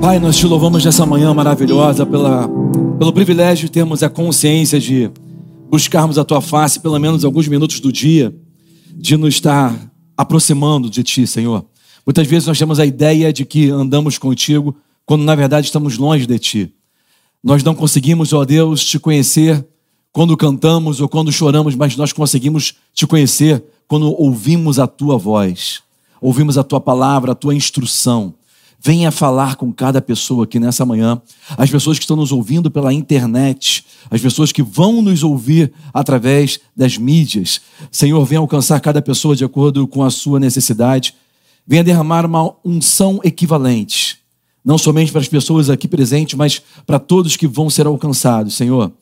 Pai, nós te louvamos nessa manhã maravilhosa pela, pelo privilégio de termos a consciência de buscarmos a tua face pelo menos alguns minutos do dia, de nos estar aproximando de ti, Senhor. Muitas vezes nós temos a ideia de que andamos contigo, quando na verdade estamos longe de ti. Nós não conseguimos, ó Deus, te conhecer quando cantamos ou quando choramos, mas nós conseguimos te conhecer quando ouvimos a tua voz, ouvimos a tua palavra, a tua instrução. Venha falar com cada pessoa aqui nessa manhã, as pessoas que estão nos ouvindo pela internet, as pessoas que vão nos ouvir através das mídias. Senhor, venha alcançar cada pessoa de acordo com a sua necessidade. Venha derramar uma unção equivalente, não somente para as pessoas aqui presentes, mas para todos que vão ser alcançados. Senhor,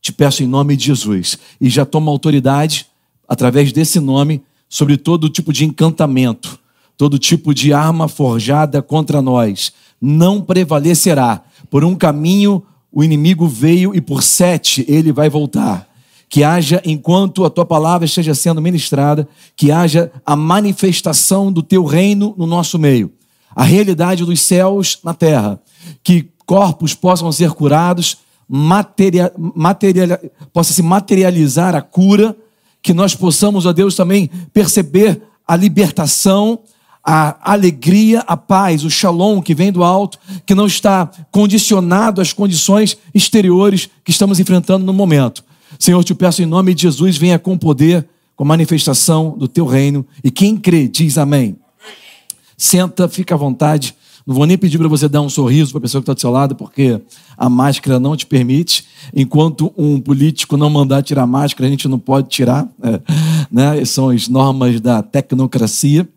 te peço em nome de Jesus e já toma autoridade através desse nome sobre todo tipo de encantamento todo tipo de arma forjada contra nós não prevalecerá. Por um caminho o inimigo veio e por sete ele vai voltar. Que haja, enquanto a tua palavra esteja sendo ministrada, que haja a manifestação do teu reino no nosso meio, a realidade dos céus na terra, que corpos possam ser curados, possa se materializar a cura, que nós possamos, ó Deus, também perceber a libertação, a alegria, a paz, o shalom que vem do alto, que não está condicionado às condições exteriores que estamos enfrentando no momento. Senhor, te peço em nome de Jesus, venha com poder, com manifestação do teu reino. E quem crê, diz amém. Senta, fica à vontade. Não vou nem pedir para você dar um sorriso para a pessoa que está do seu lado, porque a máscara não te permite. Enquanto um político não mandar tirar a máscara, a gente não pode tirar. É, né? São as normas da tecnocracia.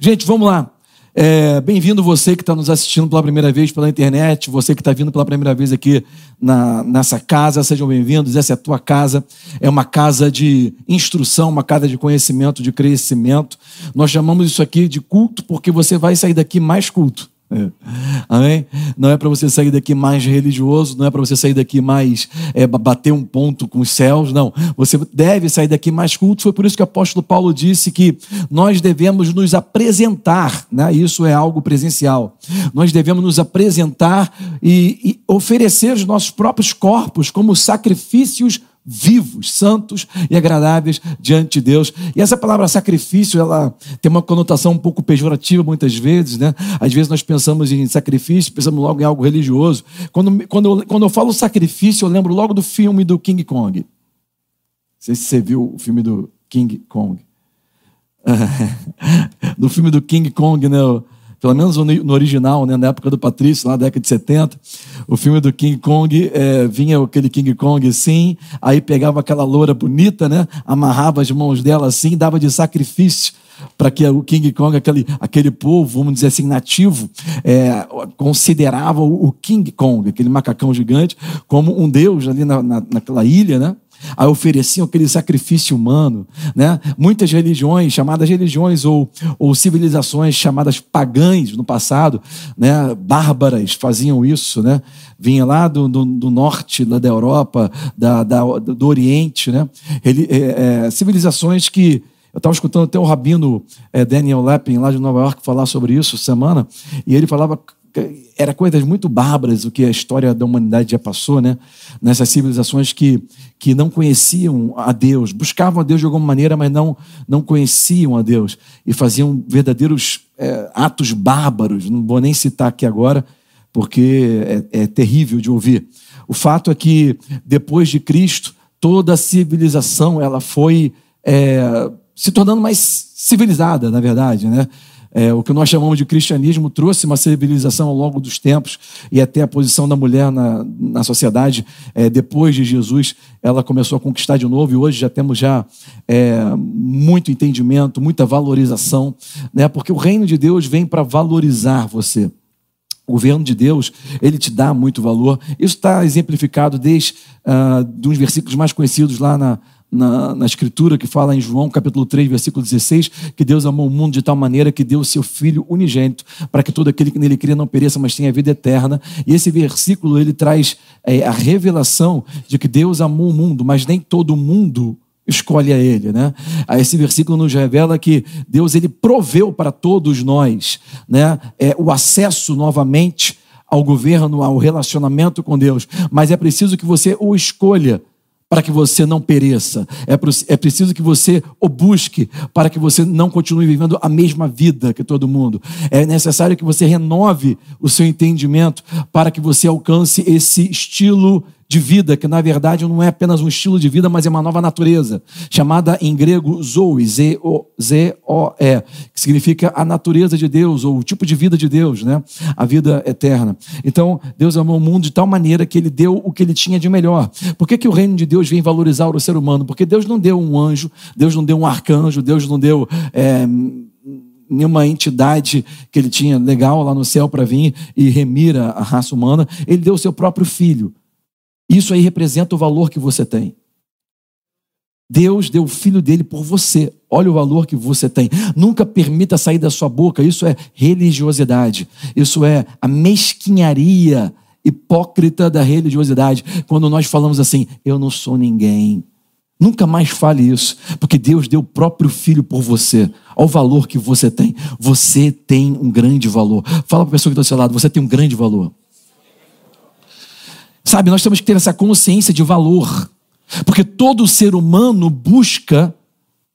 Gente, vamos lá. É, Bem-vindo você que está nos assistindo pela primeira vez pela internet, você que está vindo pela primeira vez aqui na, nessa casa, sejam bem-vindos. Essa é a tua casa, é uma casa de instrução, uma casa de conhecimento, de crescimento. Nós chamamos isso aqui de culto porque você vai sair daqui mais culto. Amém? Não é para você sair daqui mais religioso, não é para você sair daqui mais é, bater um ponto com os céus, não. Você deve sair daqui mais culto. Foi por isso que o apóstolo Paulo disse que nós devemos nos apresentar, né? isso é algo presencial. Nós devemos nos apresentar e, e oferecer os nossos próprios corpos como sacrifícios vivos, santos e agradáveis diante de Deus. E essa palavra sacrifício, ela tem uma conotação um pouco pejorativa muitas vezes, né? Às vezes nós pensamos em sacrifício, pensamos logo em algo religioso. Quando, quando, eu, quando eu falo sacrifício, eu lembro logo do filme do King Kong. Não sei se você viu o filme do King Kong. do filme do King Kong, né? Pelo menos no original, né, na época do Patrício, lá na década de 70, o filme do King Kong, é, vinha aquele King Kong assim, aí pegava aquela loura bonita, né, amarrava as mãos dela assim, dava de sacrifício para que o King Kong, aquele, aquele povo, vamos dizer assim, nativo, é, considerava o King Kong, aquele macacão gigante, como um deus ali na, na, naquela ilha, né? Aí ofereciam aquele sacrifício humano. Né? Muitas religiões, chamadas religiões ou, ou civilizações chamadas pagãs no passado, né? bárbaras, faziam isso. Né? Vinha lá do, do, do norte lá da Europa, da, da, do Oriente. Né? Ele, é, é, civilizações que. Eu estava escutando até o rabino é, Daniel Lappin, lá de Nova York, falar sobre isso semana, e ele falava era coisas muito bárbaras o que a história da humanidade já passou, né? Nessas civilizações que, que não conheciam a Deus, buscavam a Deus de alguma maneira, mas não, não conheciam a Deus e faziam verdadeiros é, atos bárbaros. Não vou nem citar aqui agora, porque é, é terrível de ouvir. O fato é que depois de Cristo, toda a civilização ela foi é, se tornando mais civilizada, na verdade, né? É, o que nós chamamos de cristianismo trouxe uma civilização ao longo dos tempos e até a posição da mulher na, na sociedade é, depois de Jesus ela começou a conquistar de novo e hoje já temos já é, muito entendimento, muita valorização, né? porque o reino de Deus vem para valorizar você. o governo de Deus, ele te dá muito valor. Isso está exemplificado desde uh, versículos mais conhecidos lá na, na, na, Escritura, que fala em João capítulo 3, versículo 16, que Deus amou o mundo de tal maneira que deu o seu Filho unigênito, para que todo aquele que nele crê não pereça, mas tenha vida eterna. E esse versículo, ele traz é, a revelação de que Deus amou o mundo, mas nem todo mundo escolhe a ele, né? Esse versículo nos revela que Deus ele proveu para todos nós, né, é, o acesso novamente ao governo, ao relacionamento com Deus, mas é preciso que você o escolha para que você não pereça. É, é preciso que você o busque para que você não continue vivendo a mesma vida que todo mundo. É necessário que você renove o seu entendimento para que você alcance esse estilo de vida, que na verdade não é apenas um estilo de vida, mas é uma nova natureza, chamada em grego Zoe, Z-O-E, que significa a natureza de Deus, ou o tipo de vida de Deus, né? a vida eterna. Então, Deus amou o mundo de tal maneira que ele deu o que ele tinha de melhor. Por que, que o reino de Deus vem valorizar o ser humano? Porque Deus não deu um anjo, Deus não deu um arcanjo, Deus não deu. É, nenhuma entidade que ele tinha legal lá no céu para vir e remir a raça humana, ele deu o seu próprio filho. Isso aí representa o valor que você tem. Deus deu o filho dele por você. Olha o valor que você tem. Nunca permita sair da sua boca. Isso é religiosidade. Isso é a mesquinharia hipócrita da religiosidade. Quando nós falamos assim, eu não sou ninguém. Nunca mais fale isso, porque Deus deu o próprio filho por você. Olha o valor que você tem. Você tem um grande valor. Fala para a pessoa que está do seu lado, você tem um grande valor. Sabe, nós temos que ter essa consciência de valor, porque todo ser humano busca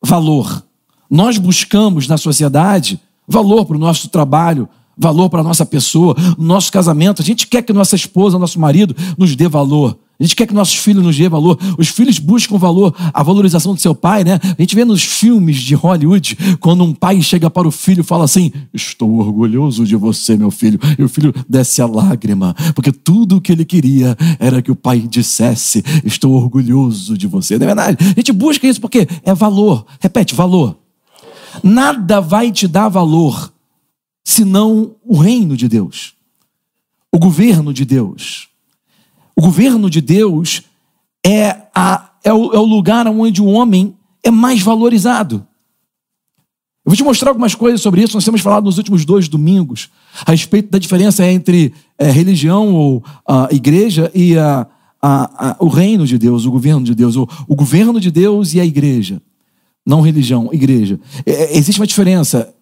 valor. Nós buscamos na sociedade valor para o nosso trabalho, valor para a nossa pessoa, nosso casamento. A gente quer que nossa esposa, nosso marido nos dê valor. A gente quer que nossos filhos nos dê valor. Os filhos buscam valor, a valorização do seu pai, né? A gente vê nos filmes de Hollywood, quando um pai chega para o filho e fala assim: Estou orgulhoso de você, meu filho. E o filho desce a lágrima, porque tudo o que ele queria era que o pai dissesse: Estou orgulhoso de você. Não é verdade? A gente busca isso porque é valor. Repete, valor. Nada vai te dar valor senão o reino de Deus, o governo de Deus. O governo de Deus é, a, é, o, é o lugar onde o homem é mais valorizado. Eu vou te mostrar algumas coisas sobre isso. Nós temos falado nos últimos dois domingos a respeito da diferença entre é, religião ou a igreja e a, a, o reino de Deus, o governo de Deus, o, o governo de Deus e a igreja. Não religião, igreja. É, é existe uma diferença.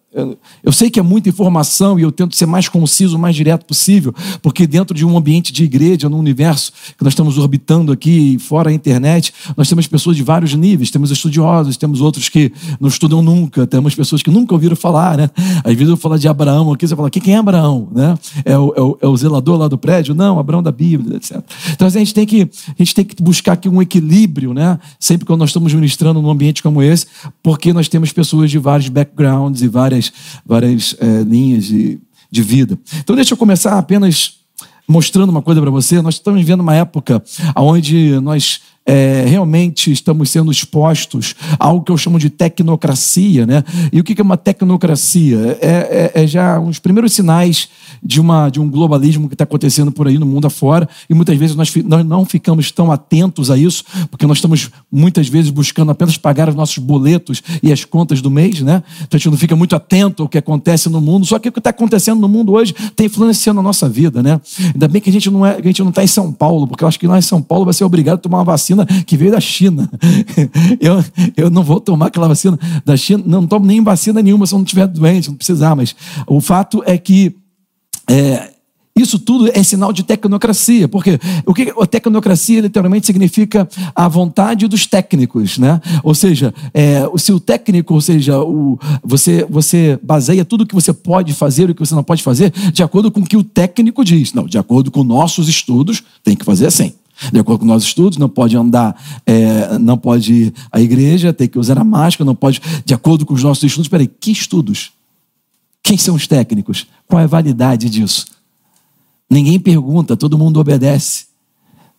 Eu sei que é muita informação e eu tento ser mais conciso, mais direto possível, porque dentro de um ambiente de igreja, no universo que nós estamos orbitando aqui, fora a internet, nós temos pessoas de vários níveis. Temos estudiosos, temos outros que não estudam nunca, temos pessoas que nunca ouviram falar, né? Às vezes eu falo de Abraão aqui, você fala, quem é Abraão? Né? É, o, é, o, é o zelador lá do prédio? Não, Abraão da Bíblia, etc. Então a gente tem que, a gente tem que buscar aqui um equilíbrio, né? Sempre que nós estamos ministrando num ambiente como esse, porque nós temos pessoas de vários backgrounds e várias várias, várias é, linhas de, de vida. Então, deixa eu começar apenas mostrando uma coisa para você. Nós estamos vivendo uma época onde nós é, realmente estamos sendo expostos a algo que eu chamo de tecnocracia. Né? E o que é uma tecnocracia? É, é, é já uns primeiros sinais de, uma, de um globalismo que está acontecendo por aí no mundo afora, e muitas vezes nós, nós não ficamos tão atentos a isso, porque nós estamos muitas vezes buscando apenas pagar os nossos boletos e as contas do mês, né? Então a gente não fica muito atento ao que acontece no mundo, só que o que está acontecendo no mundo hoje está influenciando a nossa vida, né? Ainda bem que a gente não é, a gente não está em São Paulo, porque eu acho que lá em São Paulo vai ser obrigado a tomar uma vacina que veio da China. Eu, eu não vou tomar aquela vacina da China, não tomo nem vacina nenhuma se eu não estiver doente, não precisar, mas o fato é que é, isso tudo é sinal de tecnocracia, porque o que a tecnocracia literalmente significa a vontade dos técnicos, né? Ou seja, é, se o técnico, ou seja, o, você, você baseia tudo o que você pode fazer e o que você não pode fazer de acordo com o que o técnico diz. Não, de acordo com nossos estudos, tem que fazer assim. De acordo com nossos estudos, não pode andar, é, não pode ir à igreja, tem que usar a máscara, não pode. De acordo com os nossos estudos, peraí, que estudos? Quem são os técnicos? Qual é a validade disso? Ninguém pergunta, todo mundo obedece.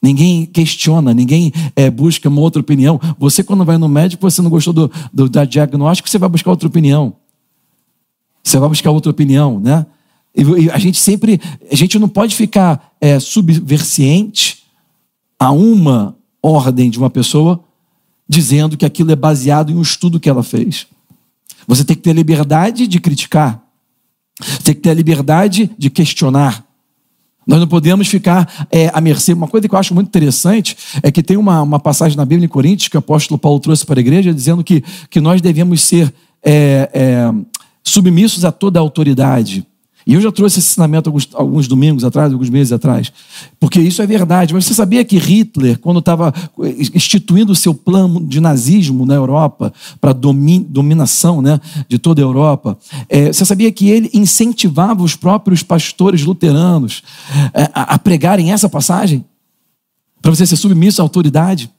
Ninguém questiona, ninguém é, busca uma outra opinião. Você, quando vai no médico, você não gostou do, do, do diagnóstico, você vai buscar outra opinião. Você vai buscar outra opinião, né? E a gente sempre, a gente não pode ficar é, subversiente a uma ordem de uma pessoa dizendo que aquilo é baseado em um estudo que ela fez. Você tem que ter liberdade de criticar. Tem que ter a liberdade de questionar. Nós não podemos ficar é, à mercê. Uma coisa que eu acho muito interessante é que tem uma, uma passagem na Bíblia em Coríntios que o apóstolo Paulo trouxe para a igreja, dizendo que, que nós devemos ser é, é, submissos a toda a autoridade. E eu já trouxe esse ensinamento alguns, alguns, domingos atrás, alguns meses atrás, porque isso é verdade. Mas você sabia que Hitler, quando estava instituindo o seu plano de nazismo na Europa, para domi, dominação né, de toda a Europa, é, você sabia que ele incentivava os próprios pastores luteranos é, a, a pregarem essa passagem? Para você ser submisso à autoridade?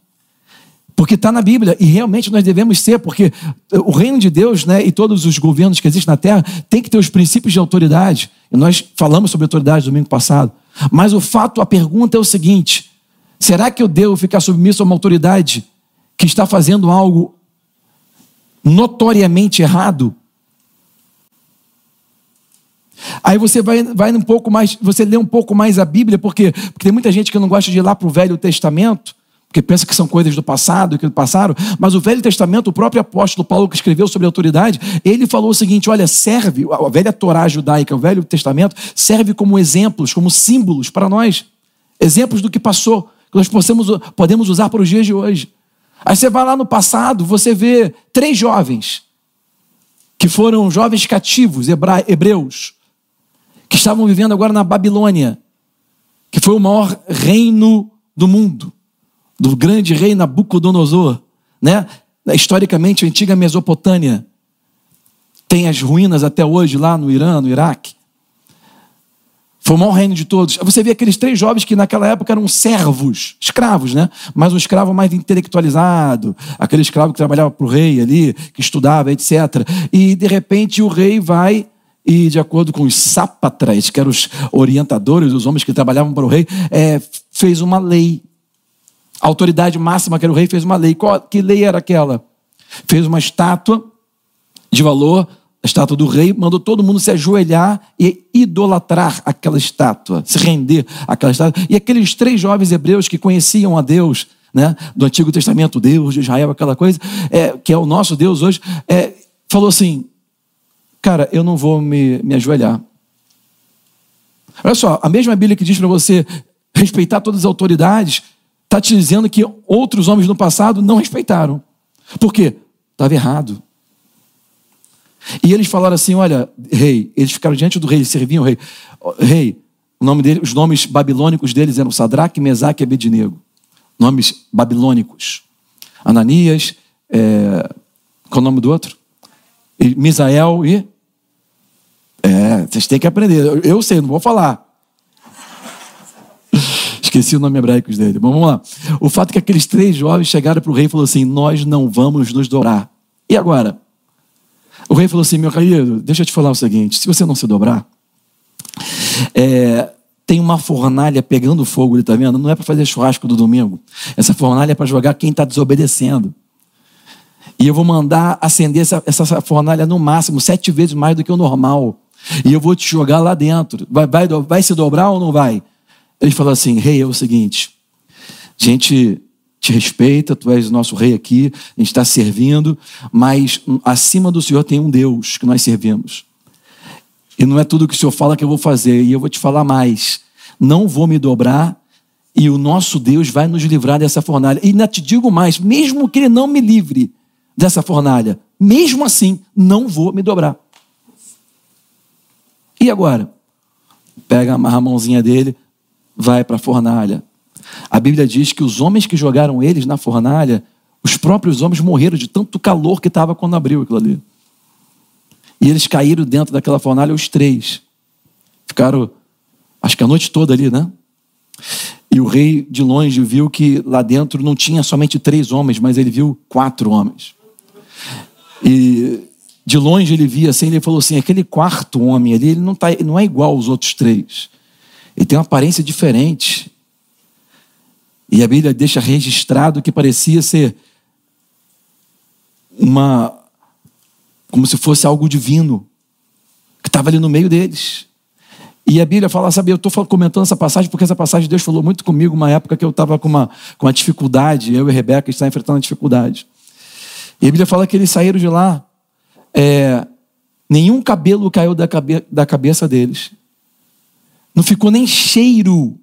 Porque está na Bíblia e realmente nós devemos ser, porque o reino de Deus né, e todos os governos que existem na terra têm que ter os princípios de autoridade. E nós falamos sobre autoridade domingo passado. Mas o fato, a pergunta é o seguinte: será que eu devo ficar submisso a uma autoridade que está fazendo algo notoriamente errado? Aí você vai, vai um pouco mais, você lê um pouco mais a Bíblia, porque, porque tem muita gente que não gosta de ir lá para o Velho Testamento porque pensa que são coisas do passado, que passaram, mas o Velho Testamento, o próprio apóstolo Paulo que escreveu sobre autoridade, ele falou o seguinte: olha, serve, a velha Torá judaica, o Velho Testamento, serve como exemplos, como símbolos para nós, exemplos do que passou, que nós possamos, podemos usar para os dias de hoje. Aí você vai lá no passado, você vê três jovens, que foram jovens cativos, hebreus, que estavam vivendo agora na Babilônia, que foi o maior reino do mundo do grande rei Nabucodonosor, né? Historicamente, a antiga Mesopotâmia tem as ruínas até hoje lá no Irã, no Iraque. Foi o maior reino de todos. Você vê aqueles três jovens que naquela época eram servos, escravos, né? Mas um escravo mais intelectualizado, aquele escravo que trabalhava para o rei ali, que estudava, etc. E de repente o rei vai e, de acordo com os sapatras, que eram os orientadores, os homens que trabalhavam para o rei, é, fez uma lei a autoridade máxima, que era o rei, fez uma lei. Qual, que lei era aquela? Fez uma estátua de valor, a estátua do rei, mandou todo mundo se ajoelhar e idolatrar aquela estátua, se render àquela estátua. E aqueles três jovens hebreus que conheciam a Deus, né, do Antigo Testamento, Deus de Israel, aquela coisa, é, que é o nosso Deus hoje, é, falou assim: Cara, eu não vou me, me ajoelhar. Olha só, a mesma Bíblia que diz para você respeitar todas as autoridades, está te dizendo que outros homens no passado não respeitaram. Por quê? Estava errado. E eles falaram assim: olha, rei, eles ficaram diante do rei, serviam o rei. Rei, o nome dele, os nomes babilônicos deles eram Sadraque, Mesaque e Abednego. Nomes babilônicos. Ananias, é, qual o nome do outro? Misael e. É, vocês têm que aprender. Eu sei, não vou falar. Esqueci o nome hebraico dele. Vamos lá. O fato é que aqueles três jovens chegaram para o rei e falaram assim: Nós não vamos nos dobrar. E agora? O rei falou assim: Meu querido, deixa eu te falar o seguinte: se você não se dobrar, é, tem uma fornalha pegando fogo, ele está vendo? Não é para fazer churrasco do domingo. Essa fornalha é para jogar quem está desobedecendo. E eu vou mandar acender essa, essa fornalha no máximo, sete vezes mais do que o normal. E eu vou te jogar lá dentro. Vai, vai, vai se dobrar ou não vai? Ele falou assim: Rei, é o seguinte, a gente te respeita, tu és o nosso rei aqui, a gente está servindo, mas acima do Senhor tem um Deus que nós servimos. E não é tudo que o Senhor fala que eu vou fazer, e eu vou te falar mais. Não vou me dobrar, e o nosso Deus vai nos livrar dessa fornalha. E ainda te digo mais: mesmo que Ele não me livre dessa fornalha, mesmo assim, não vou me dobrar. E agora? Pega, amarra a mãozinha dele, vai para a fornalha. A Bíblia diz que os homens que jogaram eles na fornalha, os próprios homens morreram de tanto calor que estava quando abriu aquilo ali. E eles caíram dentro daquela fornalha, os três. Ficaram, acho que a noite toda ali, né? E o rei de longe viu que lá dentro não tinha somente três homens, mas ele viu quatro homens. E de longe ele via assim, ele falou assim: aquele quarto homem ali, ele não, tá, não é igual aos outros três. Ele tem uma aparência diferente. E a Bíblia deixa registrado que parecia ser uma. como se fosse algo divino, que estava ali no meio deles. E a Bíblia fala, sabe, eu estou comentando essa passagem porque essa passagem Deus falou muito comigo uma época que eu estava com uma, com uma dificuldade, eu e Rebeca está enfrentando uma dificuldade. E a Bíblia fala que eles saíram de lá, é, nenhum cabelo caiu da, cabe, da cabeça deles. Não ficou nem cheiro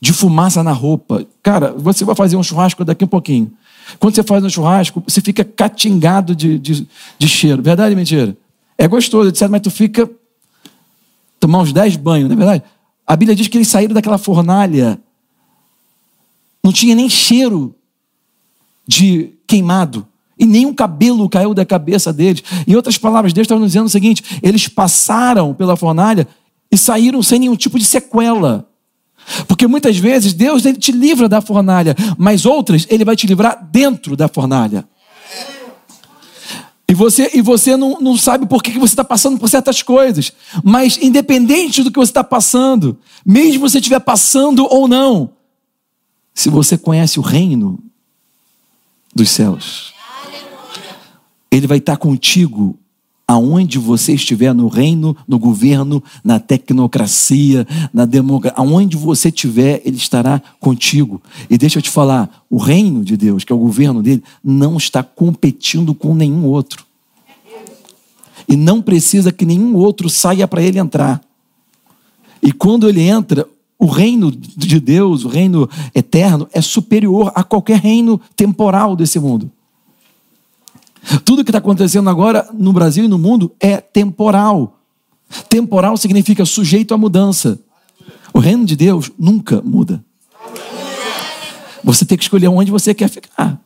de fumaça na roupa. Cara, você vai fazer um churrasco daqui a um pouquinho. Quando você faz um churrasco, você fica catingado de, de, de cheiro. Verdade ou mentira? É gostoso, etc., mas tu fica tomar uns dez banhos, não é verdade? A Bíblia diz que eles saíram daquela fornalha, não tinha nem cheiro de queimado, e nenhum cabelo caiu da cabeça deles. Em outras palavras, Deus estava nos dizendo o seguinte: eles passaram pela fornalha e saíram sem nenhum tipo de sequela. Porque muitas vezes Deus ele te livra da fornalha, mas outras ele vai te livrar dentro da fornalha. E você, e você não, não sabe por que você está passando por certas coisas. Mas, independente do que você está passando, mesmo você estiver passando ou não, se você conhece o reino dos céus, ele vai estar contigo aonde você estiver no reino, no governo, na tecnocracia, na democracia, aonde você estiver, ele estará contigo. E deixa eu te falar, o reino de Deus, que é o governo dele, não está competindo com nenhum outro. E não precisa que nenhum outro saia para ele entrar. E quando ele entra, o reino de Deus, o reino eterno, é superior a qualquer reino temporal desse mundo. Tudo que está acontecendo agora no Brasil e no mundo é temporal. Temporal significa sujeito à mudança. O reino de Deus nunca muda. Você tem que escolher onde você quer ficar.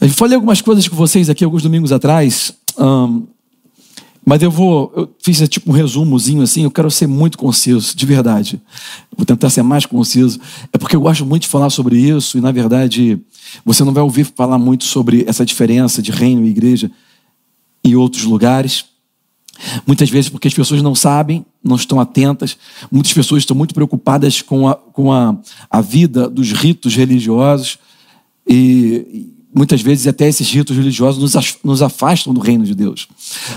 Eu falei algumas coisas com vocês aqui alguns domingos atrás, um, mas eu vou, eu fiz tipo um resumozinho assim, eu quero ser muito conciso, de verdade. Vou tentar ser mais conciso. É porque eu gosto muito de falar sobre isso e, na verdade, você não vai ouvir falar muito sobre essa diferença de reino e igreja em outros lugares. Muitas vezes porque as pessoas não sabem, não estão atentas. Muitas pessoas estão muito preocupadas com a, com a, a vida dos ritos religiosos. E muitas vezes até esses ritos religiosos nos afastam do reino de Deus.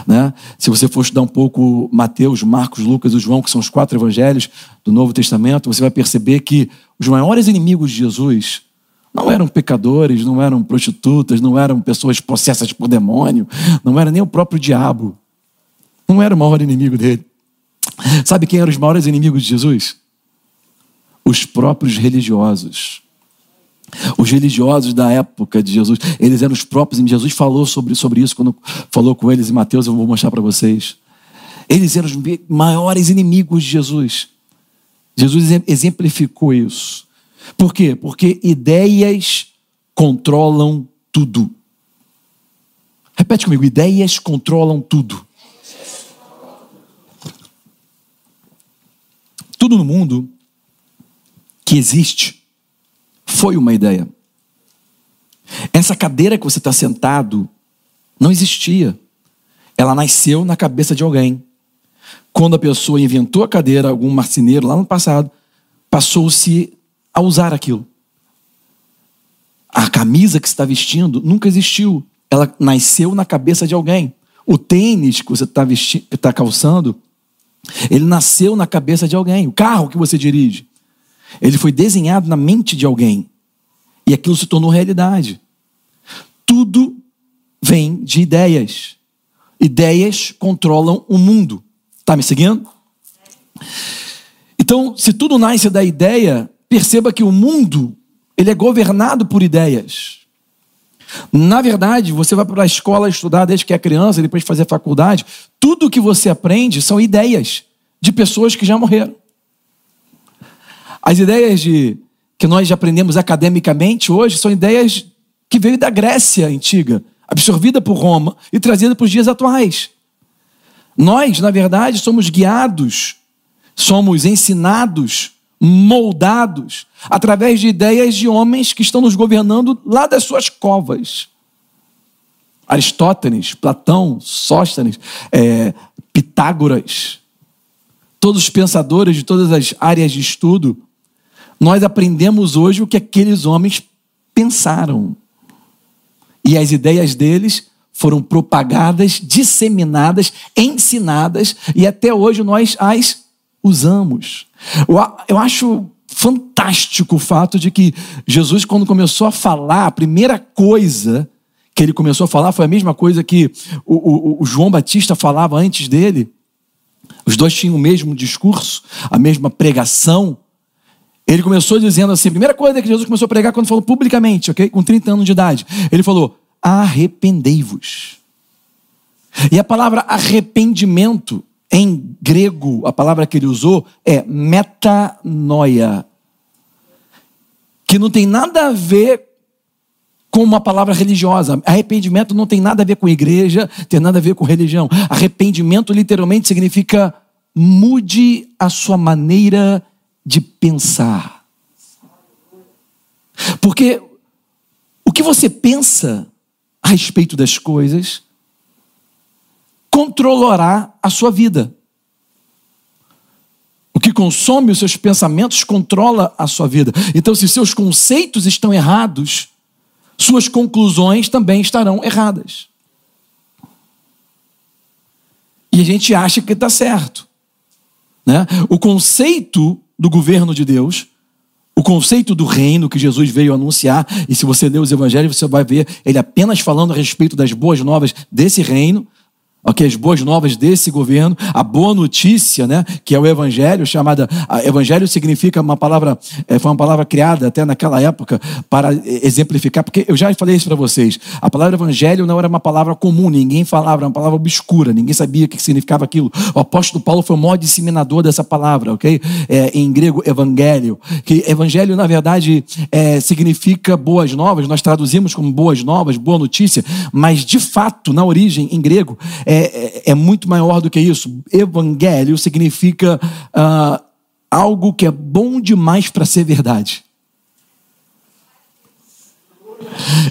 Né? Se você for estudar um pouco Mateus, Marcos, Lucas e João, que são os quatro evangelhos do Novo Testamento, você vai perceber que os maiores inimigos de Jesus não eram pecadores, não eram prostitutas, não eram pessoas possessas por demônio, não era nem o próprio diabo. Não era o maior inimigo dele. Sabe quem eram os maiores inimigos de Jesus? Os próprios religiosos. Os religiosos da época de Jesus, eles eram os próprios. Jesus falou sobre, sobre isso quando falou com eles em Mateus, eu vou mostrar para vocês. Eles eram os maiores inimigos de Jesus. Jesus exemplificou isso. Por quê? Porque ideias controlam tudo. Repete comigo: ideias controlam tudo. Tudo no mundo que existe foi uma ideia. Essa cadeira que você está sentado não existia. Ela nasceu na cabeça de alguém. Quando a pessoa inventou a cadeira, algum marceneiro lá no passado, passou-se a usar aquilo. A camisa que está vestindo nunca existiu. Ela nasceu na cabeça de alguém. O tênis que você está tá calçando, ele nasceu na cabeça de alguém. O carro que você dirige, ele foi desenhado na mente de alguém. E aquilo se tornou realidade. Tudo vem de ideias. Ideias controlam o mundo. Está me seguindo? Então, se tudo nasce da ideia, perceba que o mundo ele é governado por ideias. Na verdade, você vai para a escola estudar desde que é criança, depois de fazer faculdade, tudo que você aprende são ideias de pessoas que já morreram. As ideias de, que nós aprendemos academicamente hoje são ideias que veio da Grécia antiga, absorvida por Roma e trazida para os dias atuais. Nós, na verdade, somos guiados, somos ensinados moldados através de ideias de homens que estão nos governando lá das suas covas. Aristóteles, Platão, Sóstenes, é, Pitágoras, todos os pensadores de todas as áreas de estudo, nós aprendemos hoje o que aqueles homens pensaram. E as ideias deles foram propagadas, disseminadas, ensinadas e até hoje nós as usamos. Eu acho fantástico o fato de que Jesus, quando começou a falar, a primeira coisa que ele começou a falar foi a mesma coisa que o, o, o João Batista falava antes dele. Os dois tinham o mesmo discurso, a mesma pregação. Ele começou dizendo assim: a primeira coisa que Jesus começou a pregar quando falou publicamente, ok? Com 30 anos de idade. Ele falou: arrependei-vos. E a palavra arrependimento, em grego, a palavra que ele usou é metanoia, que não tem nada a ver com uma palavra religiosa. Arrependimento não tem nada a ver com igreja, tem nada a ver com religião. Arrependimento literalmente significa mude a sua maneira de pensar. Porque o que você pensa a respeito das coisas controlará a sua vida. O que consome os seus pensamentos controla a sua vida. Então, se seus conceitos estão errados, suas conclusões também estarão erradas. E a gente acha que está certo. Né? O conceito do governo de Deus, o conceito do reino que Jesus veio anunciar, e se você ler os evangelhos, você vai ver ele apenas falando a respeito das boas novas desse reino, Ok, as boas novas desse governo, a boa notícia, né, que é o evangelho, chamada evangelho significa uma palavra, é, foi uma palavra criada até naquela época para exemplificar, porque eu já falei isso para vocês. A palavra evangelho não era uma palavra comum, ninguém falava, era uma palavra obscura, ninguém sabia o que significava aquilo. O apóstolo Paulo foi o maior disseminador dessa palavra, ok? É, em grego, evangelho, que evangelho na verdade é, significa boas novas. Nós traduzimos como boas novas, boa notícia, mas de fato na origem em grego é, é, é muito maior do que isso. Evangelho significa uh, algo que é bom demais para ser verdade.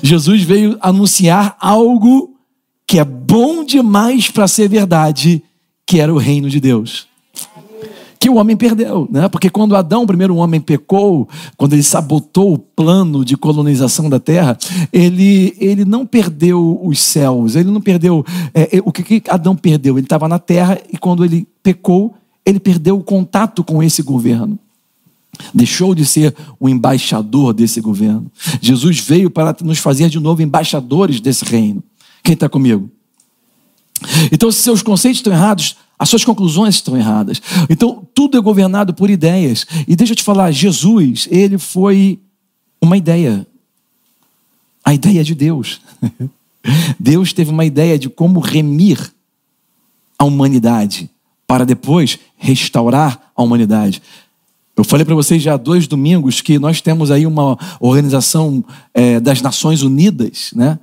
Jesus veio anunciar algo que é bom demais para ser verdade, que era o reino de Deus que o homem perdeu, né? Porque quando Adão, o primeiro homem, pecou, quando ele sabotou o plano de colonização da terra, ele, ele não perdeu os céus, ele não perdeu. É, é o que, que Adão perdeu? Ele estava na terra e quando ele pecou, ele perdeu o contato com esse governo. Deixou de ser o embaixador desse governo. Jesus veio para nos fazer de novo embaixadores desse reino. Quem está comigo? Então, se seus conceitos estão errados, as suas conclusões estão erradas. Então, tudo é governado por ideias. E deixa eu te falar, Jesus, ele foi uma ideia. A ideia de Deus. Deus teve uma ideia de como remir a humanidade para depois restaurar a humanidade. Eu falei para vocês já há dois domingos que nós temos aí uma organização é, das Nações Unidas, né?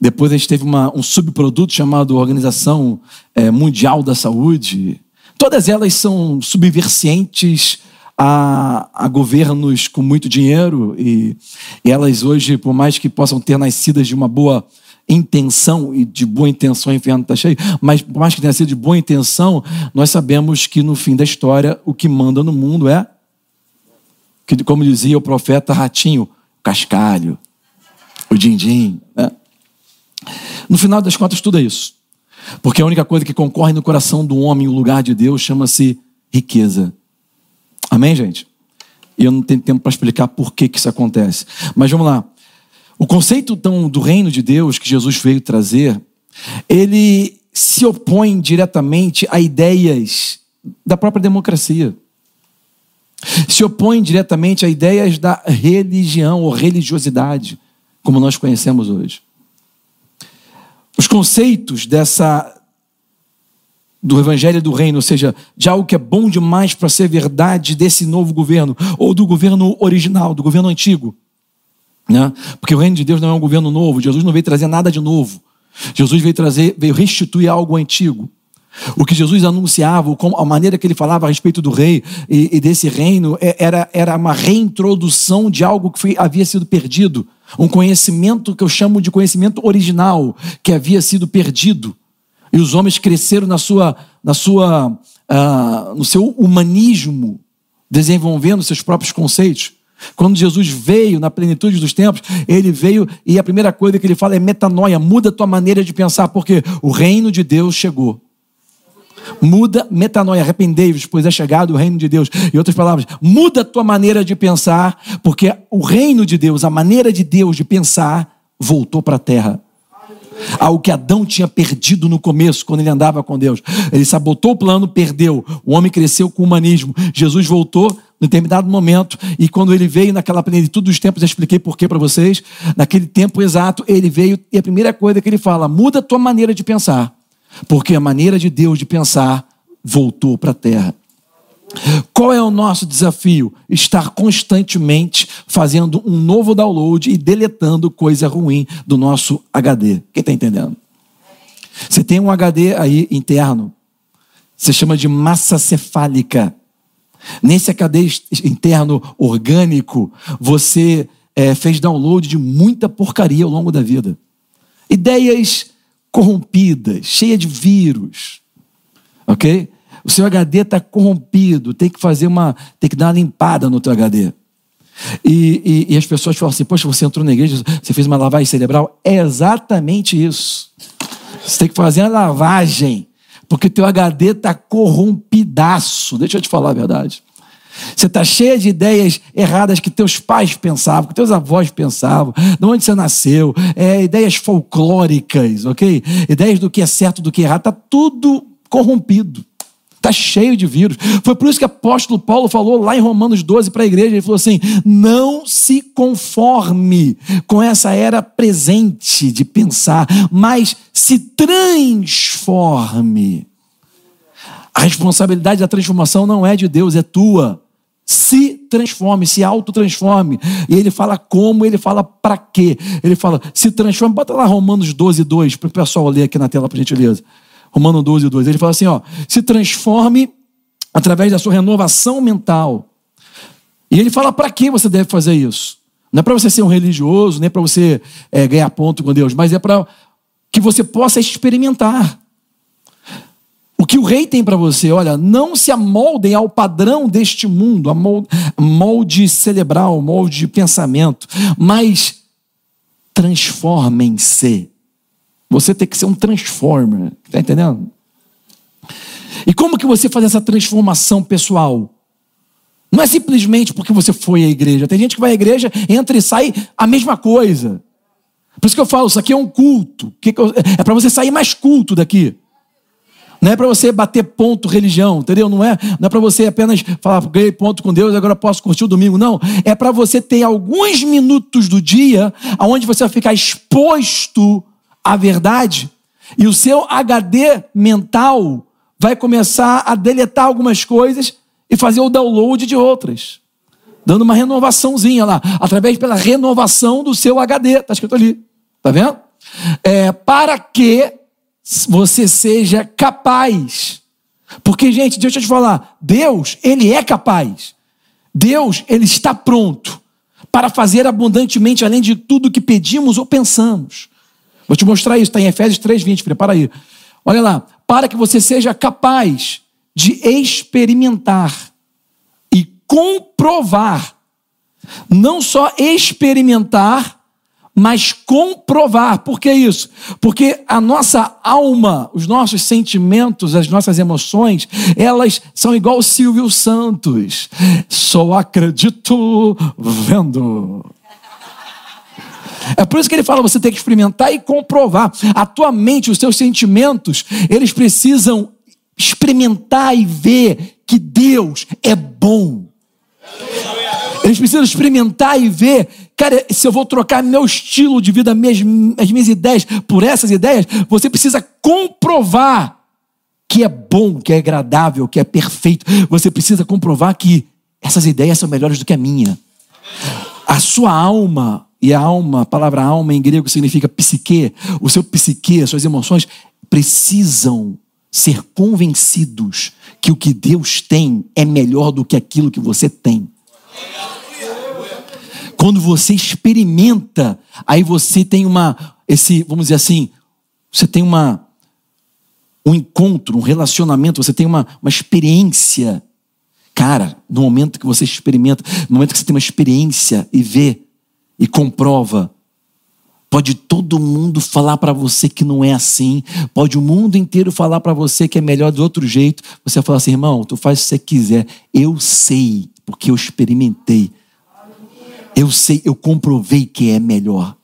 Depois a gente teve uma, um subproduto chamado Organização é, Mundial da Saúde. Todas elas são subversientes a, a governos com muito dinheiro e, e, elas hoje, por mais que possam ter nascidas de uma boa intenção e de boa intenção o inferno está cheio, mas por mais que tenha sido de boa intenção, nós sabemos que no fim da história o que manda no mundo é, que, como dizia o profeta Ratinho, cascalho, o din-din, né? No final das contas, tudo é isso. Porque a única coisa que concorre no coração do homem, o lugar de Deus, chama-se riqueza. Amém, gente? E eu não tenho tempo para explicar por que, que isso acontece. Mas vamos lá. O conceito então, do reino de Deus que Jesus veio trazer, ele se opõe diretamente a ideias da própria democracia. Se opõe diretamente a ideias da religião ou religiosidade, como nós conhecemos hoje. Os conceitos dessa do evangelho do reino, ou seja, de algo que é bom demais para ser verdade desse novo governo ou do governo original, do governo antigo, né? Porque o reino de Deus não é um governo novo, Jesus não veio trazer nada de novo. Jesus veio trazer, veio restituir algo antigo. O que Jesus anunciava, a maneira que ele falava a respeito do rei e, desse reino, é, era, era uma reintrodução de algo que havia sido perdido. Um conhecimento que eu chamo de conhecimento original, que havia sido perdido. E os homens cresceram na sua, na sua, uh, no seu humanismo, desenvolvendo seus próprios conceitos. Quando Jesus veio na plenitude dos tempos, ele veio e a primeira coisa que ele fala é metanoia, muda a tua maneira de pensar, porque o reino de Deus chegou. Muda metanoia, arrependei-vos, pois é chegado o reino de Deus. Em outras palavras, muda a tua maneira de pensar, porque o reino de Deus, a maneira de Deus de pensar, voltou para a terra. Algo que Adão tinha perdido no começo, quando ele andava com Deus. Ele sabotou o plano, perdeu. O homem cresceu com o humanismo. Jesus voltou em determinado momento, e quando ele veio naquela plenitude dos tempos, eu expliquei por quê para vocês. Naquele tempo exato, ele veio, e a primeira coisa que ele fala: muda a tua maneira de pensar. Porque a maneira de Deus de pensar voltou para a terra. Qual é o nosso desafio? Estar constantemente fazendo um novo download e deletando coisa ruim do nosso HD. Quem está entendendo? Você tem um HD aí interno, você chama de massa cefálica. Nesse HD interno orgânico, você é, fez download de muita porcaria ao longo da vida. Ideias corrompidas, cheia de vírus. Ok? O seu HD está corrompido, tem que fazer uma. tem que dar uma limpada no teu HD. E, e, e, as pessoas falam assim: Poxa, você entrou na igreja, você fez uma lavagem cerebral. É exatamente isso. Você tem que fazer uma lavagem, porque teu HD está corrompidaço. Deixa eu te falar a verdade. Você está cheia de ideias erradas que teus pais pensavam, que teus avós pensavam, de onde você nasceu, é, ideias folclóricas, ok? Ideias do que é certo, do que é errado, está tudo corrompido. Está cheio de vírus. Foi por isso que o apóstolo Paulo falou lá em Romanos 12 para a igreja: ele falou assim: não se conforme com essa era presente de pensar, mas se transforme. A responsabilidade da transformação não é de Deus, é tua se transforme, se autotransforme. E ele fala como, ele fala para quê. Ele fala, se transforme. Bota lá Romanos 12, 2, para o pessoal ler aqui na tela, por gentileza. Romanos 12, 2. Ele fala assim: ó, se transforme através da sua renovação mental. E ele fala para que você deve fazer isso. Não é para você ser um religioso, nem para você é, ganhar ponto com Deus, mas é para que você possa experimentar. O que o rei tem para você, olha, não se amoldem ao padrão deste mundo, a molde, cerebral, molde de pensamento, mas transformem-se. Você tem que ser um transformer, está entendendo? E como que você faz essa transformação pessoal? Não é simplesmente porque você foi à igreja. Tem gente que vai à igreja, entra e sai a mesma coisa. Por isso que eu falo, isso aqui é um culto. É para você sair mais culto daqui. Não é para você bater ponto religião, entendeu? Não é, não é para você apenas falar, ganhei ponto com Deus, agora posso curtir o domingo. Não. É para você ter alguns minutos do dia onde você vai ficar exposto à verdade e o seu HD mental vai começar a deletar algumas coisas e fazer o download de outras. Dando uma renovaçãozinha lá, através pela renovação do seu HD. Está escrito ali. Está vendo? É, para que você seja capaz. Porque, gente, deixa eu te falar, Deus, Ele é capaz. Deus, Ele está pronto para fazer abundantemente além de tudo que pedimos ou pensamos. Vou te mostrar isso, está em Efésios 3,20, prepara aí. Olha lá, para que você seja capaz de experimentar e comprovar, não só experimentar, mas comprovar. Por que isso? Porque a nossa alma, os nossos sentimentos, as nossas emoções, elas são igual o Silvio Santos. Só acredito vendo. É por isso que ele fala: você tem que experimentar e comprovar. A tua mente, os teus sentimentos, eles precisam experimentar e ver que Deus é bom. Eles precisam experimentar e ver, cara, se eu vou trocar meu estilo de vida, minhas, as minhas ideias por essas ideias, você precisa comprovar que é bom, que é agradável, que é perfeito. Você precisa comprovar que essas ideias são melhores do que a minha. A sua alma, e a alma, a palavra alma em grego significa psique, o seu psique, as suas emoções precisam ser convencidos que o que Deus tem é melhor do que aquilo que você tem. Quando você experimenta, aí você tem uma, esse, vamos dizer assim, você tem uma, um encontro, um relacionamento, você tem uma, uma experiência. Cara, no momento que você experimenta, no momento que você tem uma experiência e vê e comprova, pode todo mundo falar para você que não é assim, pode o mundo inteiro falar para você que é melhor de outro jeito. Você vai falar assim, irmão, tu faz o que você quiser. Eu sei, porque eu experimentei. Eu sei, eu comprovei que é melhor.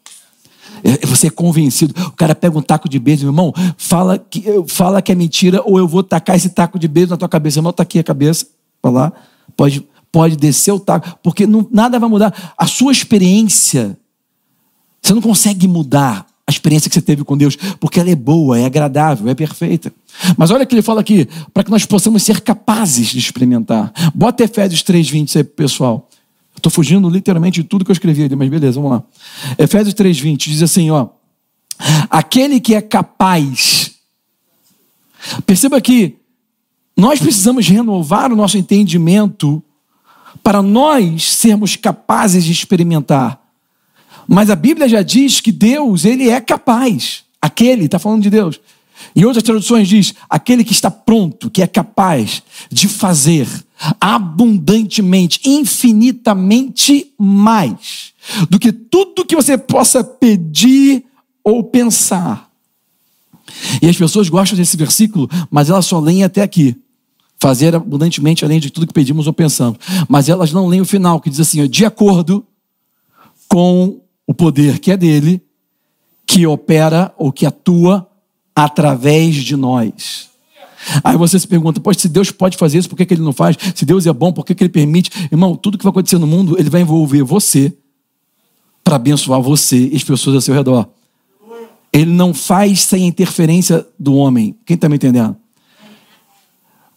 É, você é convencido. O cara pega um taco de beijo, meu irmão, fala que, fala que é mentira, ou eu vou tacar esse taco de beijo na tua cabeça. Irmão, tá aqui a cabeça, para lá. Pode, pode descer o taco, porque não, nada vai mudar. A sua experiência, você não consegue mudar a experiência que você teve com Deus, porque ela é boa, é agradável, é perfeita. Mas olha o que ele fala aqui, para que nós possamos ser capazes de experimentar. Bota Efésios 3,20 aí, pessoal. Estou fugindo literalmente de tudo que eu escrevi ali, mas beleza, vamos lá. Efésios 3,20 diz assim: ó. Aquele que é capaz. Perceba que nós precisamos renovar o nosso entendimento para nós sermos capazes de experimentar. Mas a Bíblia já diz que Deus, ele é capaz. Aquele, está falando de Deus. Em outras traduções diz: aquele que está pronto, que é capaz de fazer abundantemente, infinitamente mais do que tudo que você possa pedir ou pensar. E as pessoas gostam desse versículo, mas elas só leem até aqui. Fazer abundantemente além de tudo que pedimos ou pensamos. Mas elas não leem o final, que diz assim: de acordo com o poder que é dele, que opera ou que atua através de nós. Aí você se pergunta, poxa, se Deus pode fazer isso, por que, que ele não faz? Se Deus é bom, por que, que ele permite? Irmão, tudo que vai acontecer no mundo, ele vai envolver você para abençoar você e as pessoas ao seu redor. Ele não faz sem interferência do homem. Quem está me entendendo?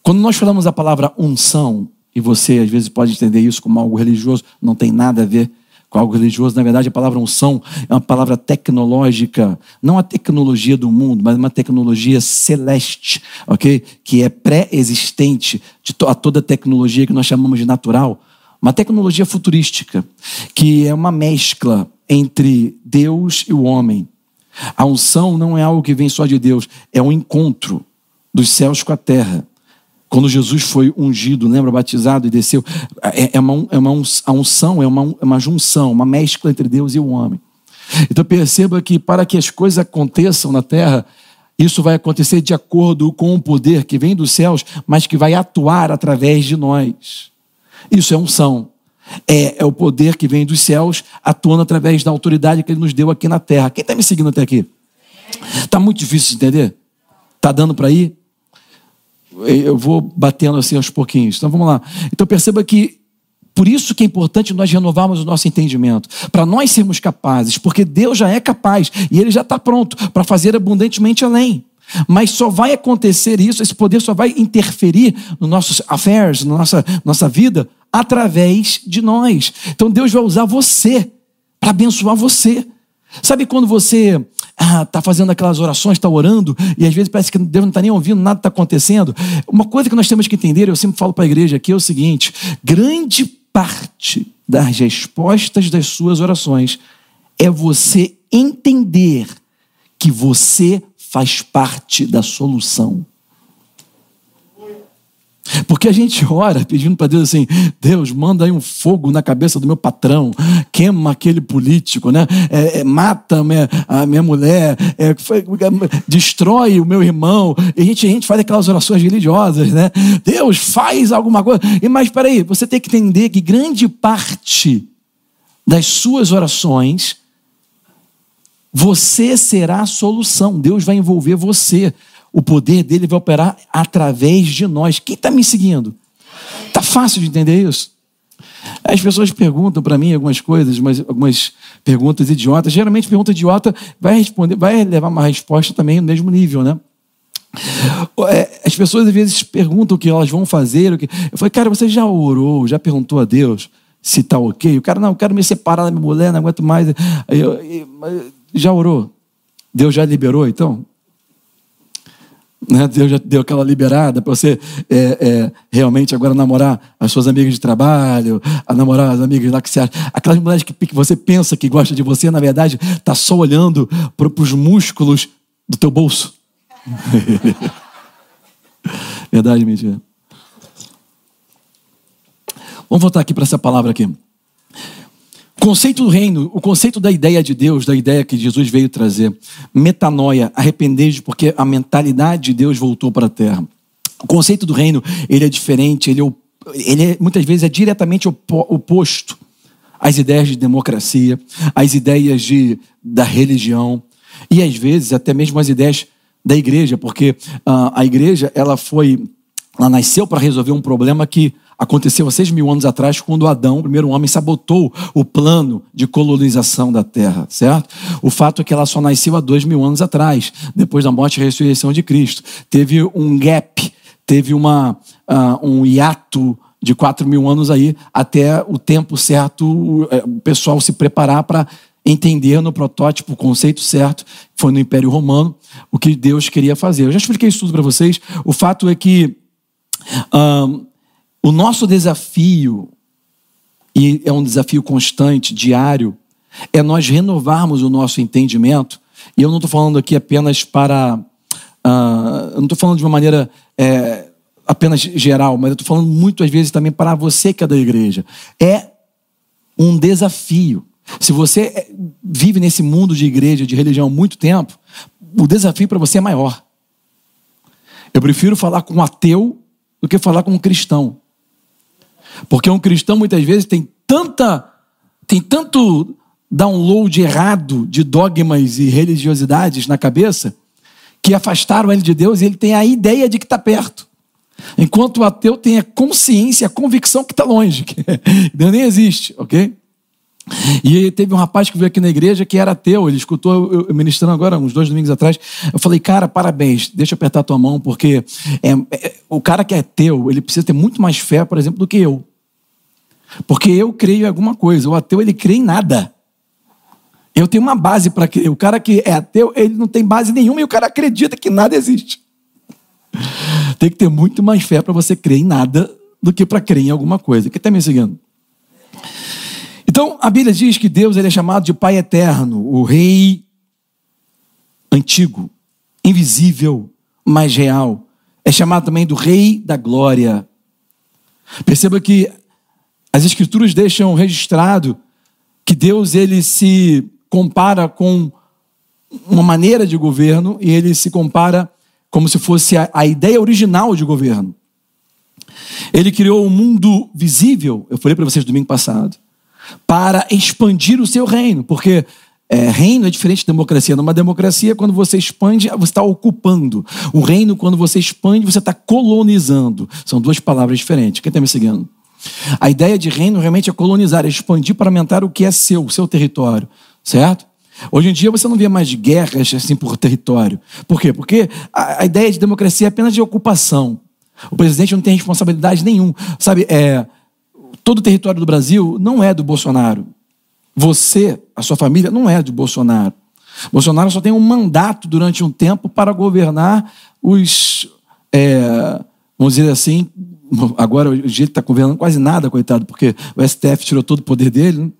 Quando nós falamos a palavra unção, e você às vezes pode entender isso como algo religioso, não tem nada a ver com algo religioso. Na verdade, a palavra unção é uma palavra tecnológica, não a tecnologia do mundo, mas uma tecnologia celeste, ok? Que é pré-existente de a toda tecnologia que nós chamamos de natural. Uma tecnologia futurística, que é uma mescla entre Deus e o homem. A unção não é algo que vem só de Deus, é um encontro dos céus com a terra. Quando Jesus foi ungido, lembra, batizado e desceu, é, é uma, é uma a unção é uma, é uma junção, uma mescla entre Deus e o homem. Então perceba que para que as coisas aconteçam na terra, isso vai acontecer de acordo com o poder que vem dos céus, mas que vai atuar através de nós. Isso é unção. É, é o poder que vem dos céus atuando através da autoridade que ele nos deu aqui na terra. Quem está me seguindo até aqui? Está muito difícil de entender? Está dando para ir? Eu vou batendo assim aos pouquinhos. Então vamos lá. Então perceba que por isso que é importante nós renovarmos o nosso entendimento, para nós sermos capazes, porque Deus já é capaz e Ele já está pronto para fazer abundantemente além. Mas só vai acontecer isso, esse poder só vai interferir nos nossos affairs, na nossa, nossa vida, através de nós. Então Deus vai usar você para abençoar você. Sabe quando você ah, tá fazendo aquelas orações, está orando, e às vezes parece que Deus não está nem ouvindo, nada está acontecendo. Uma coisa que nós temos que entender, eu sempre falo para a igreja aqui, é o seguinte: grande parte das respostas das suas orações é você entender que você faz parte da solução. Porque a gente ora pedindo para Deus assim: Deus, manda aí um fogo na cabeça do meu patrão, queima aquele político, né? É, é, mata a minha, a minha mulher, é, destrói o meu irmão. E a gente, a gente faz aquelas orações religiosas, né? Deus, faz alguma coisa. E Mas peraí, você tem que entender que grande parte das suas orações, você será a solução. Deus vai envolver você o poder dele vai operar através de nós. Quem está me seguindo? Está fácil de entender isso? As pessoas perguntam para mim algumas coisas, mas algumas perguntas idiotas. Geralmente, pergunta idiota vai responder, vai levar uma resposta também no mesmo nível, né? É, as pessoas às vezes perguntam o que elas vão fazer. O que... Eu falei, cara, você já orou, já perguntou a Deus se está ok? O cara, não, eu quero me separar da minha mulher, não aguento mais. Eu, eu, já orou? Deus já liberou, então? Né? Deus já deu aquela liberada para você é, é, realmente agora namorar as suas amigas de trabalho, a namorar as amigas lá que você acha. Aquelas mulheres que, que você pensa que gosta de você, na verdade, está só olhando para os músculos do teu bolso. verdade, mentira. Vamos voltar aqui para essa palavra aqui. Conceito do reino, o conceito da ideia de Deus, da ideia que Jesus veio trazer. Metanoia, arrepender porque a mentalidade de Deus voltou para a terra. O conceito do reino, ele é diferente, ele, é, ele é, muitas vezes é diretamente oposto às ideias de democracia, às ideias de, da religião e às vezes até mesmo as ideias da igreja, porque uh, a igreja ela foi, ela nasceu para resolver um problema que aconteceu há seis mil anos atrás, quando Adão, o primeiro homem, sabotou o plano de colonização da terra, certo? O fato é que ela só nasceu há dois mil anos atrás, depois da morte e ressurreição de Cristo. Teve um gap, teve uma, uh, um hiato de quatro mil anos aí, até o tempo certo, eh, o pessoal se preparar para entender no protótipo o conceito certo, foi no Império Romano, o que Deus queria fazer. Eu já expliquei isso tudo para vocês. O fato é que. Um, o nosso desafio, e é um desafio constante, diário, é nós renovarmos o nosso entendimento. E eu não estou falando aqui apenas para. Uh, eu não estou falando de uma maneira é, apenas geral, mas eu estou falando muitas vezes também para você que é da igreja. É um desafio. Se você é, vive nesse mundo de igreja, de religião há muito tempo, o desafio para você é maior. Eu prefiro falar com um ateu do que falar com um cristão. Porque um cristão muitas vezes tem tanta tem tanto download errado de dogmas e religiosidades na cabeça que afastaram ele de Deus e ele tem a ideia de que está perto. Enquanto o ateu tem a consciência, a convicção que está longe, que Deus nem existe, ok? E teve um rapaz que veio aqui na igreja que era ateu, ele escutou eu ministrando agora, uns dois domingos atrás. Eu falei, cara, parabéns, deixa eu apertar tua mão, porque é, é, o cara que é ateu, ele precisa ter muito mais fé, por exemplo, do que eu. Porque eu creio em alguma coisa, o ateu, ele crê em nada. Eu tenho uma base para crer. O cara que é ateu, ele não tem base nenhuma e o cara acredita que nada existe. Tem que ter muito mais fé para você crer em nada do que para crer em alguma coisa. Quem está me seguindo? Então, a Bíblia diz que Deus ele é chamado de Pai eterno, o Rei antigo, invisível, mas real. É chamado também do Rei da Glória. Perceba que as Escrituras deixam registrado que Deus ele se compara com uma maneira de governo e ele se compara como se fosse a, a ideia original de governo. Ele criou um mundo visível, eu falei para vocês domingo passado para expandir o seu reino, porque é, reino é diferente de democracia. Numa democracia, quando você expande, você está ocupando. O reino, quando você expande, você está colonizando. São duas palavras diferentes. Quem está me seguindo? A ideia de reino realmente é colonizar, é expandir para aumentar o que é seu, o seu território, certo? Hoje em dia você não vê mais guerras assim por território. Por quê? Porque a, a ideia de democracia é apenas de ocupação. O presidente não tem responsabilidade nenhuma. Sabe, é, todo o território do Brasil não é do Bolsonaro. Você, a sua família, não é do Bolsonaro. Bolsonaro só tem um mandato durante um tempo para governar os. É, vamos dizer assim, agora o jeito está governando quase nada, coitado, porque o STF tirou todo o poder dele. Né?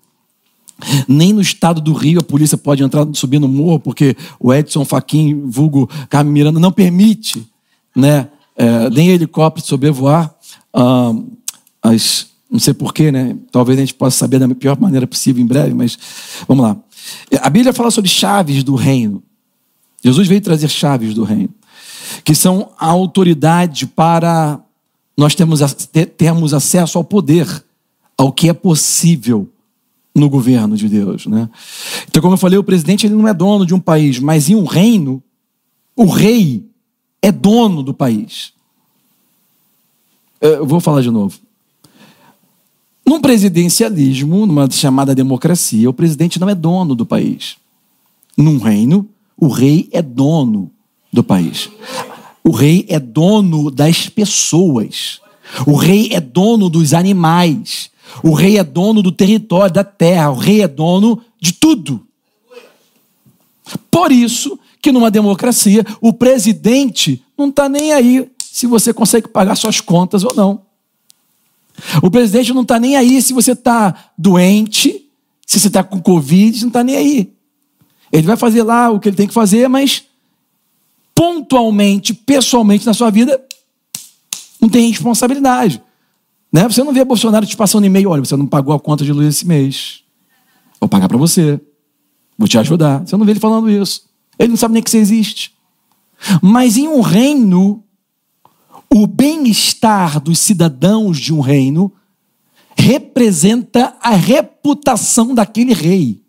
Nem no estado do Rio a polícia pode entrar subir no morro, porque o Edson Fachin, vulgo Carmen Miranda, não permite né, é, nem helicóptero sobrevoar ah, as, não sei porquê, né? Talvez a gente possa saber da pior maneira possível em breve, mas vamos lá. A Bíblia fala sobre chaves do reino. Jesus veio trazer chaves do reino, que são a autoridade para nós termos, termos acesso ao poder, ao que é possível no governo de Deus. Né? Então, como eu falei, o presidente ele não é dono de um país, mas em um reino, o rei é dono do país. Eu vou falar de novo. Num presidencialismo, numa chamada democracia, o presidente não é dono do país. Num reino, o rei é dono do país. O rei é dono das pessoas. O rei é dono dos animais. O rei é dono do território, da terra. O rei é dono de tudo. Por isso que numa democracia, o presidente não está nem aí se você consegue pagar suas contas ou não. O presidente não está nem aí se você está doente, se você está com Covid, não está nem aí. Ele vai fazer lá o que ele tem que fazer, mas pontualmente, pessoalmente na sua vida, não tem responsabilidade. Né? Você não vê Bolsonaro te passando e-mail, olha, você não pagou a conta de luz esse mês. Vou pagar para você. Vou te ajudar. Você não vê ele falando isso. Ele não sabe nem que você existe. Mas em um reino, o bem-estar dos cidadãos de um reino representa a reputação daquele rei.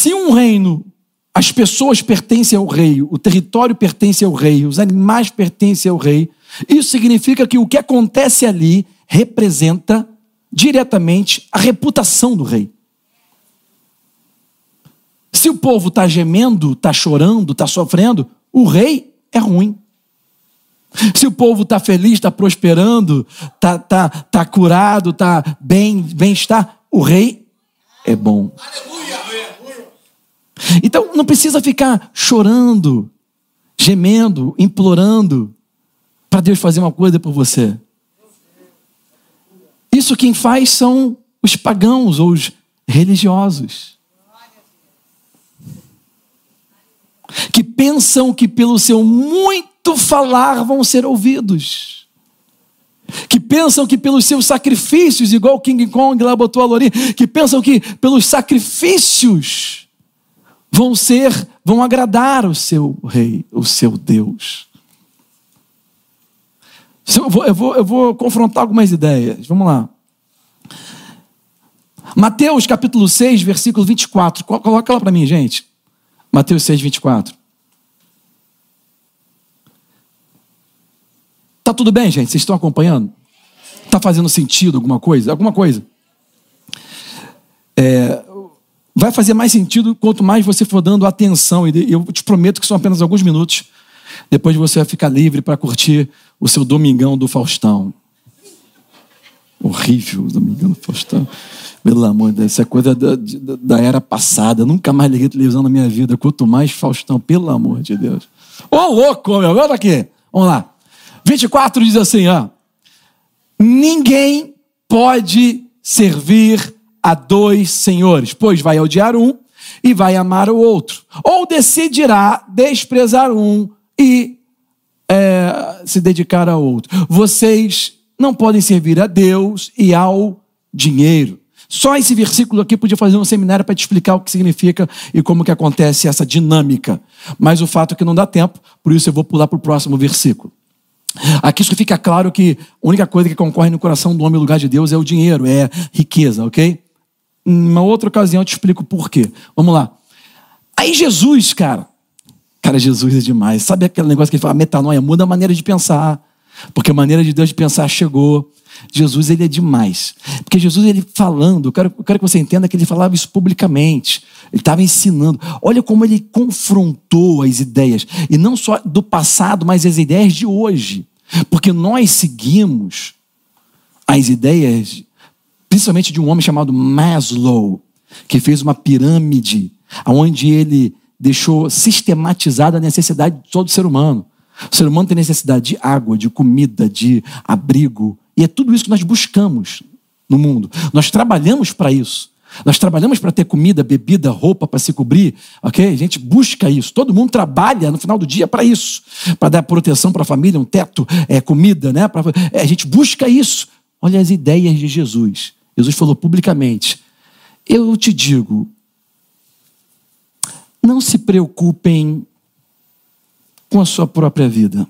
Se um reino, as pessoas pertencem ao rei, o território pertence ao rei, os animais pertencem ao rei, isso significa que o que acontece ali representa diretamente a reputação do rei. Se o povo está gemendo, está chorando, está sofrendo, o rei é ruim. Se o povo está feliz, está prosperando, está tá, tá curado, está bem, bem-estar, o rei é bom. Então não precisa ficar chorando, gemendo, implorando para Deus fazer uma coisa por você. Isso quem faz são os pagãos ou os religiosos. Que pensam que pelo seu muito falar vão ser ouvidos. Que pensam que pelos seus sacrifícios, igual King Kong lá botou a Lourinha, que pensam que pelos sacrifícios vão ser, vão agradar o seu rei, o seu Deus. Eu vou, eu vou, eu vou confrontar algumas ideias. Vamos lá. Mateus capítulo 6, versículo 24. Coloca lá para mim, gente. Mateus 6, 24. Tá tudo bem, gente? Vocês estão acompanhando? Tá fazendo sentido alguma coisa? Alguma coisa? É, vai fazer mais sentido quanto mais você for dando atenção. E eu te prometo que são apenas alguns minutos. Depois você vai ficar livre para curtir o seu Domingão do Faustão. Horrível, Domingão do Faustão. Pelo amor de Deus, isso é coisa da, da, era passada. Nunca mais liguei televisão na minha vida. Quanto mais Faustão, pelo amor de Deus. Ô, louco, meu, olha aqui. Vamos lá. 24 diz assim, ó. Ninguém pode servir a dois senhores, pois vai odiar um e vai amar o outro. Ou decidirá desprezar um e é, se dedicar a outro. Vocês não podem servir a Deus e ao dinheiro. Só esse versículo aqui podia fazer um seminário para te explicar o que significa e como que acontece essa dinâmica. Mas o fato é que não dá tempo, por isso eu vou pular para o próximo versículo. Aqui isso fica claro que a única coisa que concorre no coração do homem no lugar de Deus é o dinheiro, é riqueza, ok? Uma outra ocasião eu te explico por quê. Vamos lá. Aí Jesus, cara, Cara, Jesus é demais. Sabe aquele negócio que ele fala, metanoia, muda a maneira de pensar. Porque a maneira de Deus de pensar chegou. Jesus, ele é demais. Porque Jesus, ele falando, eu quero, eu quero que você entenda que ele falava isso publicamente. Ele estava ensinando. Olha como ele confrontou as ideias. E não só do passado, mas as ideias de hoje. Porque nós seguimos as ideias, principalmente de um homem chamado Maslow, que fez uma pirâmide, onde ele deixou sistematizada a necessidade de todo ser humano. O ser humano tem necessidade de água, de comida, de abrigo. E é tudo isso que nós buscamos no mundo. Nós trabalhamos para isso. Nós trabalhamos para ter comida, bebida, roupa para se cobrir, ok? A gente busca isso. Todo mundo trabalha no final do dia para isso, para dar proteção para a família, um teto, é, comida, né? Pra, é, a gente busca isso. Olha as ideias de Jesus. Jesus falou publicamente: Eu te digo, não se preocupem com a sua própria vida.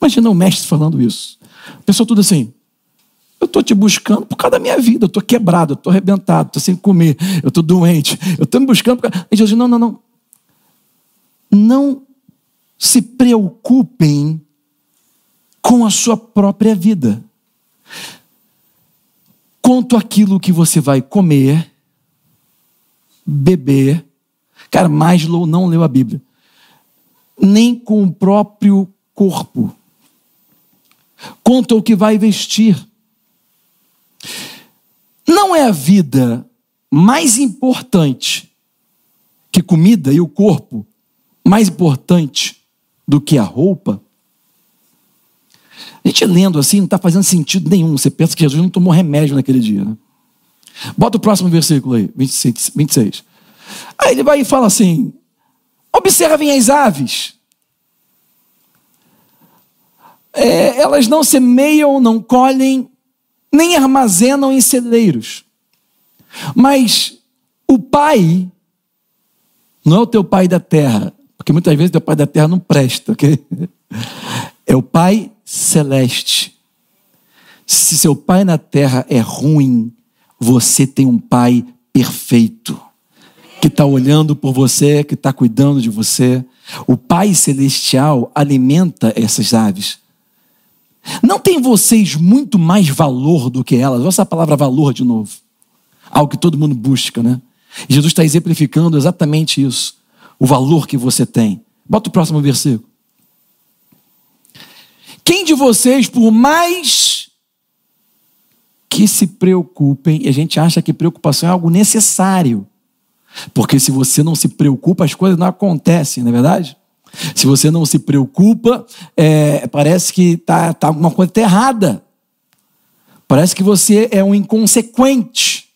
Imagina o mestre falando isso. A pessoa tudo assim, eu estou te buscando por causa da minha vida, eu estou quebrado, eu estou arrebentado, estou sem comer, eu estou doente, eu estou me buscando por causa... E Jesus, não, não, não. Não se preocupem com a sua própria vida. Quanto aquilo que você vai comer, beber Cara, Maslow não leu a Bíblia. Nem com o próprio corpo. Quanto ao que vai vestir. Não é a vida mais importante que comida e o corpo mais importante do que a roupa? Gente lendo assim não está fazendo sentido nenhum. Você pensa que Jesus não tomou remédio naquele dia. Né? Bota o próximo versículo aí, 26. Aí ele vai e fala assim: observem as aves. é, elas não semeiam, não colhem, nem armazenam em celeiros. Mas o pai não é o teu pai da terra, porque muitas vezes teu pai da terra não presta, ok? É o pai celeste. Se seu pai na terra é ruim, você tem um pai perfeito, que está olhando por você, que está cuidando de você. O Pai Celestial alimenta essas aves. Não tem vocês muito mais valor do que elas? Olha essa palavra valor de novo. Algo que todo mundo busca, né? Jesus está exemplificando exatamente isso. O valor que você tem. Bota o próximo versículo. Quem de vocês, por mais que se preocupem, e a gente acha que preocupação é algo necessário, porque se você não se preocupa, as coisas não acontecem, não é verdade? Se você não se preocupa, é, parece que tá, tá alguma coisa tá errada. Parece que você é um inconsequente,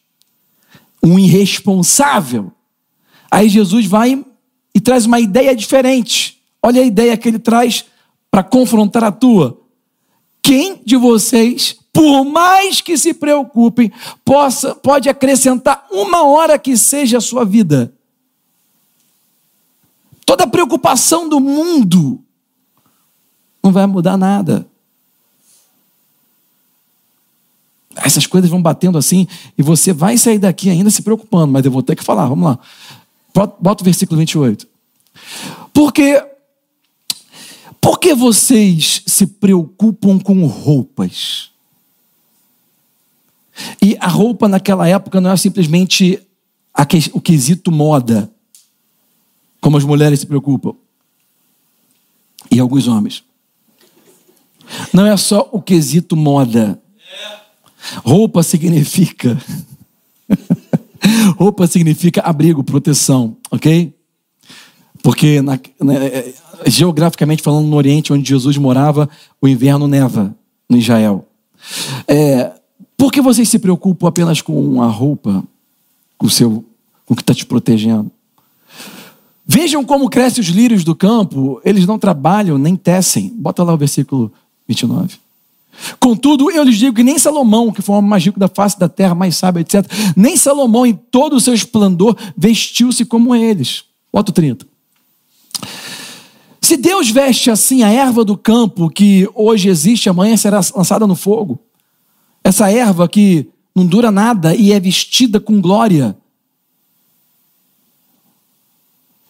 um irresponsável. Aí Jesus vai e traz uma ideia diferente. Olha a ideia que ele traz para confrontar a tua. Quem de vocês por mais que se preocupem, possa, pode acrescentar uma hora que seja a sua vida. Toda preocupação do mundo não vai mudar nada. Essas coisas vão batendo assim e você vai sair daqui ainda se preocupando, mas eu vou ter que falar, vamos lá. Bota o versículo 28. Porque por que vocês se preocupam com roupas? E a roupa naquela época não era simplesmente o quesito moda, como as mulheres se preocupam, e alguns homens. Não é só o quesito moda. Roupa significa. roupa significa abrigo, proteção, ok? Porque na, né, geograficamente falando, no Oriente, onde Jesus morava, o inverno neva no Israel. É, por que vocês se preocupam apenas com a roupa, com o seu, com o que está te protegendo? Vejam como crescem os lírios do campo, eles não trabalham nem tecem. Bota lá o versículo 29. Contudo, eu lhes digo que nem Salomão, que foi o mais rico da face da terra, mais sábio, etc., nem Salomão, em todo o seu esplendor, vestiu-se como eles. Bota o 30. Se Deus veste assim a erva do campo, que hoje existe, amanhã será lançada no fogo, essa erva que não dura nada e é vestida com glória.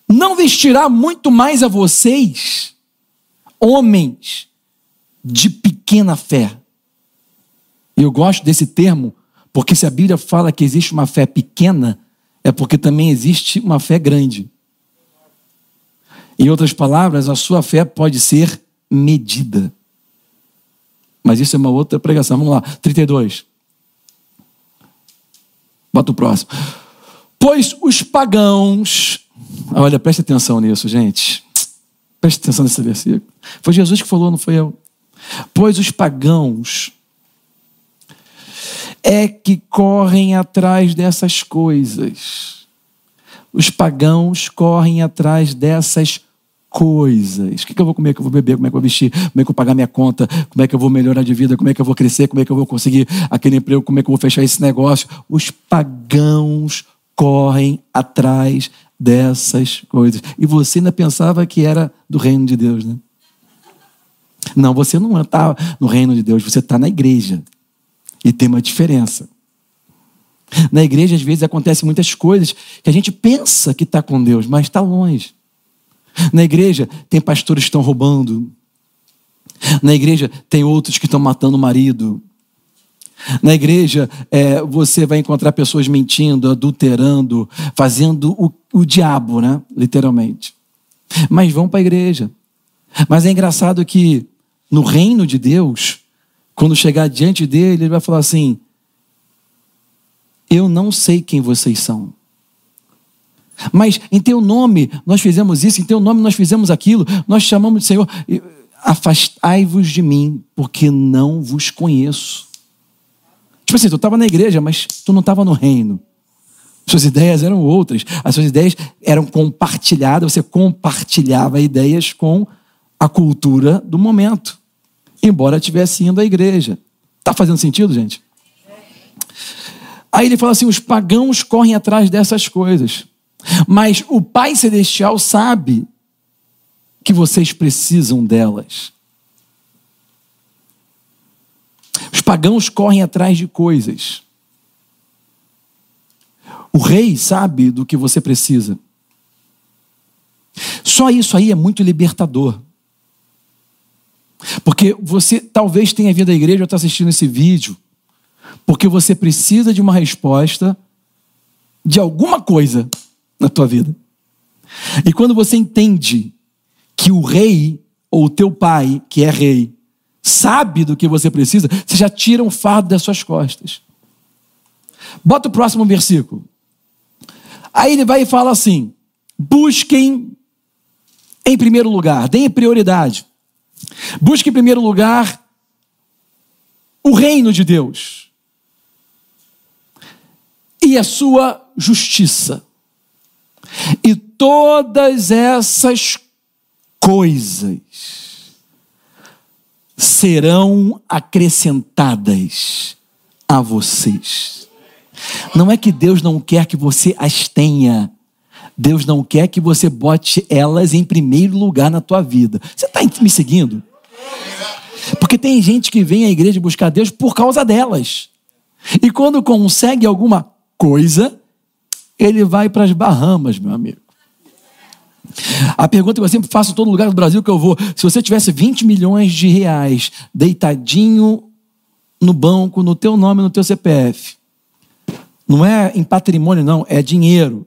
Não vestirá muito mais a vocês, homens de pequena fé. Eu gosto desse termo, porque se a Bíblia fala que existe uma fé pequena, é porque também existe uma fé grande. Em outras palavras, a sua fé pode ser medida. Mas isso é uma outra pregação. Vamos lá, 32. Bota o próximo. Pois os pagãos. Olha, preste atenção nisso, gente. Preste atenção nesse versículo. Foi Jesus que falou, não foi eu. Pois os pagãos é que correm atrás dessas coisas. Os pagãos correm atrás dessas coisas coisas. O que, que eu vou comer, o que eu vou beber, como é que eu vou vestir, como é que eu vou pagar minha conta, como é que eu vou melhorar de vida, como é que eu vou crescer, como é que eu vou conseguir aquele emprego, como é que eu vou fechar esse negócio. Os pagãos correm atrás dessas coisas. E você ainda pensava que era do reino de Deus, né? Não, você não está no reino de Deus, você está na igreja. E tem uma diferença. Na igreja, às vezes, acontecem muitas coisas que a gente pensa que está com Deus, mas está longe. Na igreja tem pastores que estão roubando. Na igreja tem outros que estão matando o marido. Na igreja é, você vai encontrar pessoas mentindo, adulterando, fazendo o, o diabo, né? Literalmente. Mas vão para a igreja. Mas é engraçado que no reino de Deus, quando chegar diante dele, ele vai falar assim: Eu não sei quem vocês são. Mas em teu nome nós fizemos isso, em teu nome nós fizemos aquilo, nós chamamos de Senhor, afastai-vos de mim, porque não vos conheço. Tipo assim, tu estava na igreja, mas tu não estava no reino. Suas ideias eram outras. As suas ideias eram compartilhadas, você compartilhava ideias com a cultura do momento. embora tivesse indo à igreja. Está fazendo sentido, gente? Aí ele fala assim: os pagãos correm atrás dessas coisas, mas o Pai Celestial sabe que vocês precisam delas. Os pagãos correm atrás de coisas. O rei sabe do que você precisa. Só isso aí é muito libertador. Porque você talvez tenha vindo à igreja ou está assistindo esse vídeo, porque você precisa de uma resposta de alguma coisa na tua vida. E quando você entende que o rei ou o teu pai, que é rei, sabe do que você precisa, você já tira um fardo das suas costas. Bota o próximo versículo. Aí ele vai e fala assim: busquem em primeiro lugar, deem prioridade. Busque em primeiro lugar o reino de Deus e a sua justiça. E todas essas coisas serão acrescentadas a vocês. Não é que Deus não quer que você as tenha, Deus não quer que você bote elas em primeiro lugar na tua vida. Você está me seguindo? Porque tem gente que vem à igreja buscar Deus por causa delas. E quando consegue alguma coisa, ele vai para as Bahamas, meu amigo. A pergunta que eu sempre faço em todo lugar do Brasil que eu vou: se você tivesse 20 milhões de reais deitadinho no banco, no teu nome, no teu CPF, não é em patrimônio, não, é dinheiro.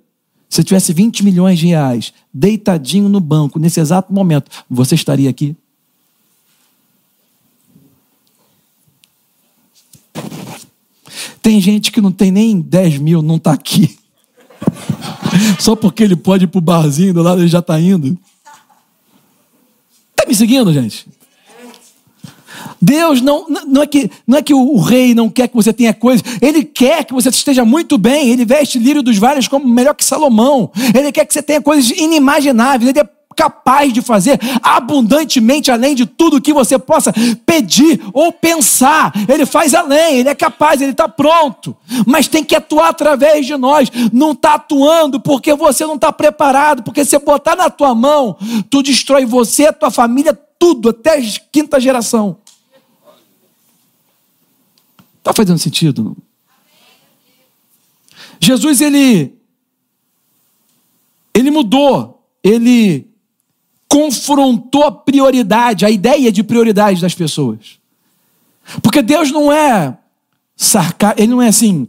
Se tivesse 20 milhões de reais deitadinho no banco, nesse exato momento, você estaria aqui? Tem gente que não tem nem 10 mil, não está aqui. Só porque ele pode ir para o barzinho do lado, ele já está indo. Está me seguindo, gente? Deus não, não, é que, não é que o, rei não quer que você tenha coisas, ele quer que você esteja muito bem, ele veste lírio dos vales como melhor que Salomão, ele quer que você tenha coisas inimagináveis, ele é capaz de fazer abundantemente além de tudo que você possa pedir ou pensar. Ele faz além, ele é capaz, ele está pronto, mas tem que atuar através de nós. Não está atuando porque você não está preparado, porque se botar na tua mão, tu destrói você, tua família, tudo, até a quinta geração. Está fazendo sentido? Jesus, ele, ele mudou, ele confrontou a prioridade, a ideia de prioridade das pessoas. Porque Deus não é sarcástico, ele não é assim,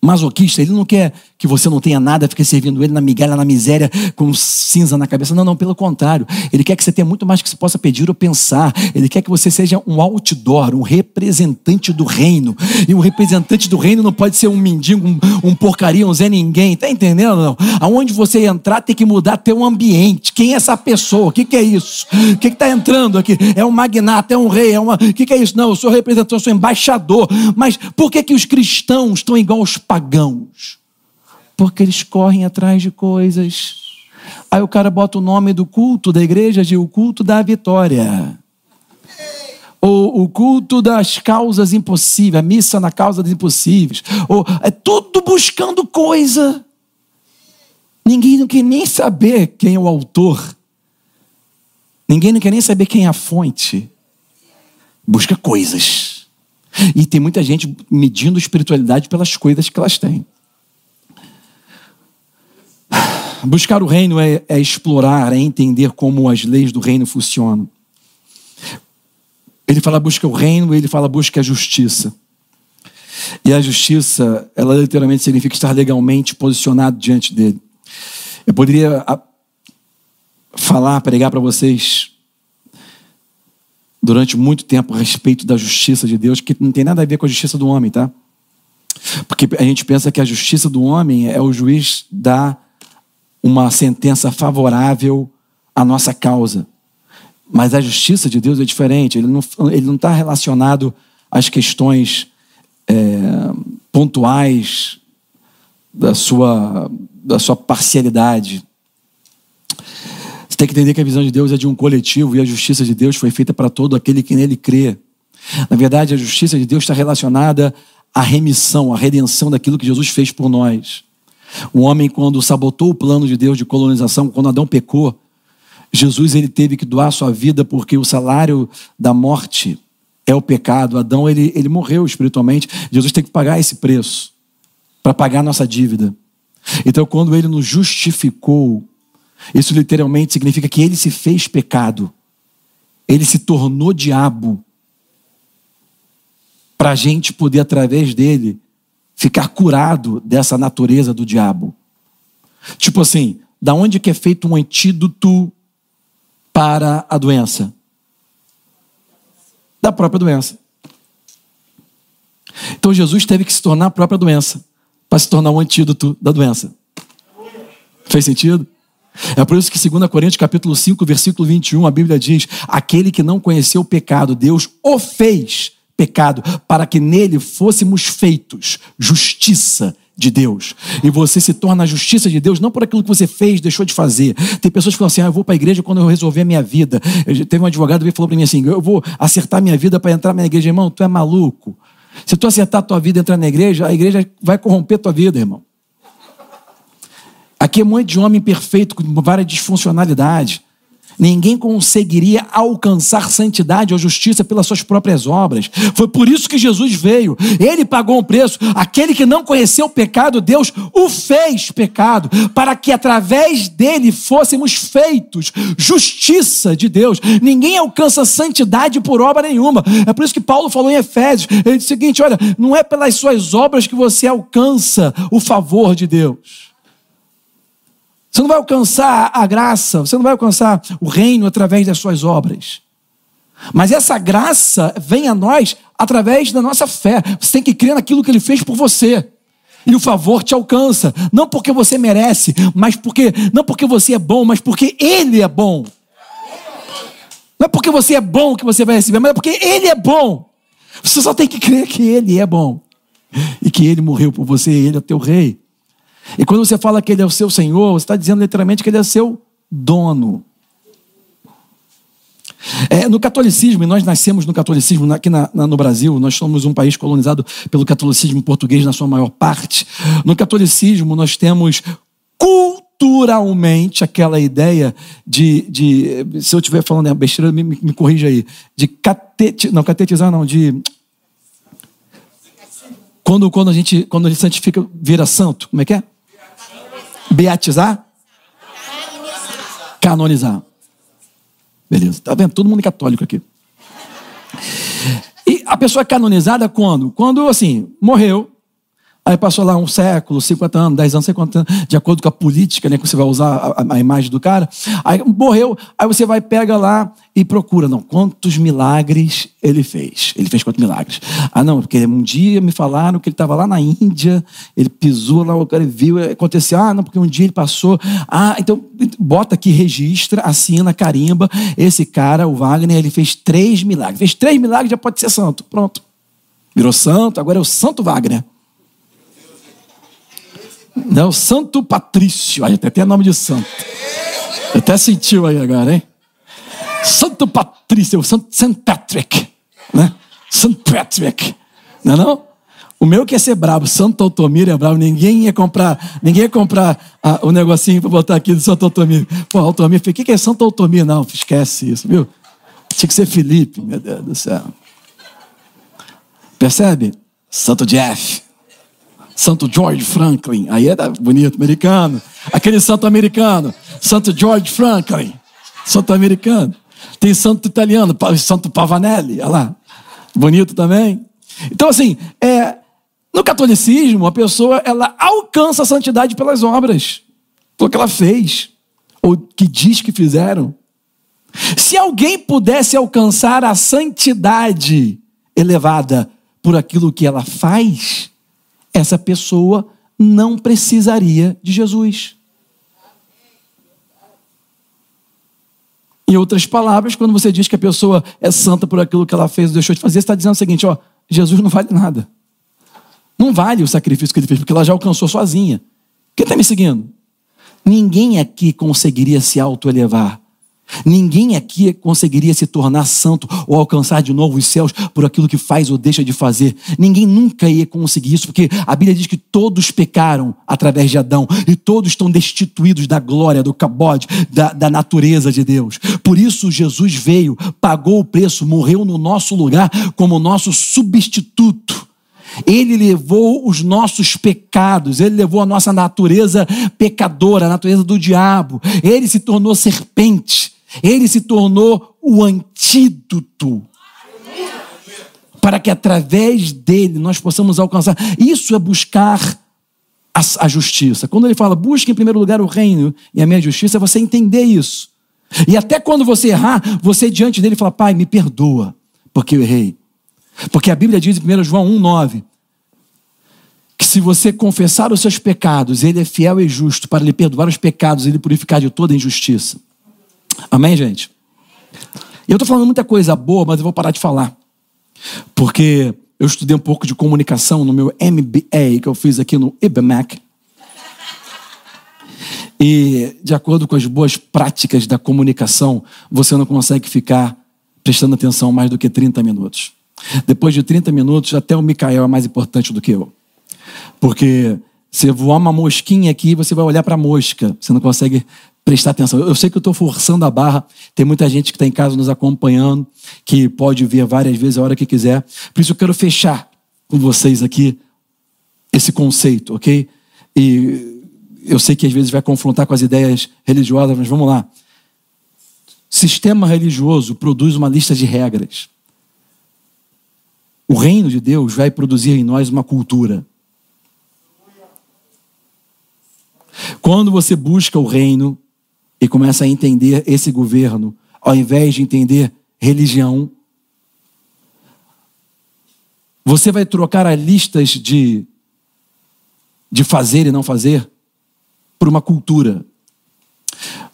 masoquista, ele não quer que você não tenha nada, fique servindo ele na migalha, na miséria, com cinza na cabeça. Não, não, pelo contrário. Ele quer que você tenha muito mais que você possa pedir ou pensar. Ele quer que você seja um outdoor, um representante do reino. E um representante do reino não pode ser um mendigo, um, um porcaria, um Zé Ninguém. Tá entendendo? Não. Aonde você entrar tem que mudar teu ambiente. Quem é essa pessoa? O que, que é isso? O que está entrando aqui? É um magnata, é um rei, é uma. O que, que é isso? Não, eu sou representante, eu sou embaixador. Mas por que, que os cristãos estão igual aos pagãos? Porque eles correm atrás de coisas. Aí o cara bota o nome do culto da igreja de o culto da vitória. Ou o culto das causas impossíveis, a missa na causa dos impossíveis. Ou é tudo buscando coisa. Ninguém não quer nem saber quem é o autor. Ninguém não quer nem saber quem é a fonte. Busca coisas. E tem muita gente medindo espiritualidade pelas coisas que elas têm. Buscar o reino é, é explorar, é entender como as leis do reino funcionam. Ele fala busca o reino, ele fala busca a justiça. E a justiça, ela literalmente significa estar legalmente posicionado diante dele. Eu poderia falar, pregar para vocês durante muito tempo a respeito da justiça de Deus, que não tem nada a ver com a justiça do homem, tá? Porque a gente pensa que a justiça do homem é o juiz da uma sentença favorável à nossa causa. Mas a justiça de Deus é diferente, ele não está tá relacionado às questões é, pontuais da sua, da sua parcialidade. Tem que entender que a visão de Deus é de um coletivo e a justiça de Deus foi feita para todo aquele que nele crê. Na verdade, a justiça de Deus está relacionada à remissão, à redenção daquilo que Jesus fez por nós. O homem, quando sabotou o plano de Deus de colonização, quando Adão pecou, Jesus ele teve que doar sua vida porque o salário da morte é o pecado. Adão ele, ele morreu espiritualmente. Jesus tem que pagar esse preço para pagar a nossa dívida. Então, quando ele nos justificou, isso literalmente significa que ele se fez pecado. Ele se tornou diabo para a gente poder, através dele, ficar curado dessa natureza do diabo. Tipo assim, da onde que é feito um antídoto para a doença? Da própria doença. Então Jesus teve que se tornar a própria doença para se tornar um antídoto da doença. Fez sentido? É por isso que 2 Coríntios capítulo 5, versículo 21, a Bíblia diz: "Aquele que não conheceu o pecado, Deus o fez pecado, para que nele fôssemos feitos justiça de Deus. E você se torna a justiça de Deus não por aquilo que você fez, deixou de fazer. Tem pessoas que falam assim: ah, eu vou para a igreja quando eu resolver a minha vida. Eu, teve um advogado que falou para mim assim: eu vou acertar minha vida para entrar na igreja. Irmão, tu é maluco. Se tu acertar a tua vida e entrar na igreja, a igreja vai corromper tua vida, irmão. É um de homem perfeito, com várias disfuncionalidades. Ninguém conseguiria alcançar santidade ou justiça pelas suas próprias obras. Foi por isso que Jesus veio. Ele pagou um preço. Aquele que não conheceu o pecado, Deus o fez pecado, para que através dele fôssemos feitos justiça de Deus. Ninguém alcança santidade por obra nenhuma. É por isso que Paulo falou em Efésios. Ele disse o seguinte: olha, não é pelas suas obras que você alcança o favor de Deus. Você não vai alcançar a graça, você não vai alcançar o reino através das suas obras. Mas essa graça vem a nós através da nossa fé. Você tem que crer naquilo que ele fez por você. E o favor te alcança, não porque você merece, mas porque não porque você é bom, mas porque ele é bom. Não é porque você é bom que você vai receber, mas é porque ele é bom. Você só tem que crer que ele é bom. E que ele morreu por você, ele é teu rei. E quando você fala que Ele é o seu Senhor, você está dizendo literalmente que Ele é seu dono. É, no catolicismo, e nós nascemos no catolicismo aqui na, na, no Brasil, nós somos um país colonizado pelo catolicismo português na sua maior parte. No catolicismo, nós temos culturalmente aquela ideia de, de se eu estiver falando besteira, me, me, me corrija aí, de catete, não, catetizar não, de quando, quando a gente quando gente santifica, vira santo, como é que é? Beatizar? Canonizar. Beleza. Tá vendo? Todo mundo é católico aqui. E a pessoa é canonizada quando? Quando, assim, morreu, Aí passou lá um século, 50 anos, 10 anos, 50 anos, de acordo com a política, né, que você vai usar a, a, imagem do cara. Aí morreu, aí você vai, pega lá e procura, não, quantos milagres ele fez? Ele fez quantos milagres? Ah, não, porque um dia me falaram que ele estava lá na Índia, ele pisou lá, o cara viu, aconteceu, ah, não, porque um dia ele passou. Ah, então bota aqui, registra, assina, carimba. Esse cara, o Wagner, ele fez três milagres. Fez três milagres, já pode ser santo. Pronto. Virou santo, agora é o Santo Wagner. Não, Santo Patrício. Aí até tem nome de santo. Até sentiu aí agora, hein? Santo Patrício, Santo St. Patrick, né? St. Patrick, não é não? O meu quer ser brabo, Santo Altomiro é brabo, ninguém ia comprar, ninguém ia comprar ah, o negocinho para botar aqui do Santo Altomiro. Pô, Altomiro, o que, que é Santo Altomiro? Não, esquece isso, viu? Tinha que ser Felipe, meu Deus do céu. Percebe? Santo Jeff. Santo George Franklin. Aí era bonito, americano. Aquele santo americano, Santo George Franklin. Santo americano. Tem santo italiano, Santo Pavanelli. Olha lá. Bonito também. Então, assim, é, no catolicismo, a pessoa ela alcança a santidade pelas obras, pelo que ela fez, ou que diz que fizeram. Se alguém pudesse alcançar a santidade elevada por aquilo que ela faz, essa pessoa não precisaria de Jesus. Em outras palavras, quando você diz que a pessoa é santa por aquilo que ela fez ou deixou de fazer, você está dizendo o seguinte: ó, Jesus não vale nada. Não vale o sacrifício que ele fez, porque ela já alcançou sozinha. Quem está me seguindo? Ninguém aqui conseguiria se autoelevar Ninguém aqui conseguiria se tornar santo ou alcançar de novo os céus por aquilo que faz ou deixa de fazer. Ninguém nunca ia conseguir isso, porque a Bíblia diz que todos pecaram através de Adão e todos estão destituídos da glória, do cabode, da, da natureza de Deus. Por isso, Jesus veio, pagou o preço, morreu no nosso lugar como nosso substituto. Ele levou os nossos pecados, ele levou a nossa natureza pecadora, a natureza do diabo. Ele se tornou serpente ele se tornou o antídoto para que através dele nós possamos alcançar. Isso é buscar a, a, justiça. Quando ele fala, busque em primeiro lugar o reino e a minha justiça, é você entender isso. E até quando você errar, você diante dele fala, pai, me perdoa, porque eu errei. Porque a Bíblia diz em 1 João 1,9 que se você confessar os seus pecados, ele é fiel e justo para lhe perdoar os pecados e lhe purificar de toda injustiça. Amém, gente? Eu estou falando muita coisa boa, mas eu vou parar de falar. Porque eu estudei um pouco de comunicação no meu MBA que eu fiz aqui no IBMAC. E, de acordo com as boas práticas da comunicação, você não consegue ficar prestando atenção mais do que 30 minutos. Depois de 30 minutos, até o Micael é mais importante do que eu. Porque você voar uma mosquinha aqui, você vai olhar para a mosca. Você não consegue prestar atenção. Eu sei que eu estou forçando a barra, tem muita gente que está em casa nos acompanhando, que pode ver várias vezes a hora que quiser. Por isso eu quero fechar com vocês aqui esse conceito, ok? E eu sei que às vezes vai confrontar com as ideias religiosas, mas vamos lá. Sistema religioso produz uma lista de regras. O reino de Deus vai produzir em nós uma cultura. Quando você busca o reino, e começa a entender esse governo, ao invés de entender religião. Você vai trocar as listas de, de fazer e não fazer por uma cultura.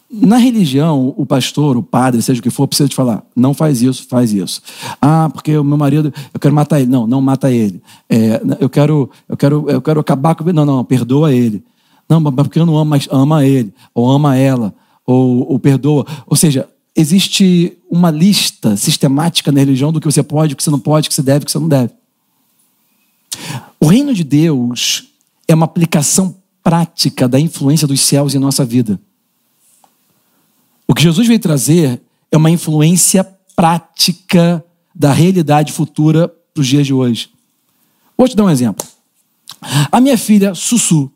Na religião, o pastor, o padre, seja o que for, precisa te falar: não faz isso, faz isso. Ah, porque o meu marido, eu quero matar ele. Não, não mata ele. É, eu quero, eu quero, eu quero acabar com ele. Não, não, perdoa ele. Não, mas porque eu não amo, mas ama ele ou ama ela ou, ou perdoa. Ou seja, existe uma lista sistemática na religião do que você pode, o que você não pode, o que você deve, o que você não deve. O reino de Deus é uma aplicação prática da influência dos céus em nossa vida. O que Jesus veio trazer é uma influência prática da realidade futura para os dias de hoje. Vou te dar um exemplo. A minha filha, Sussu,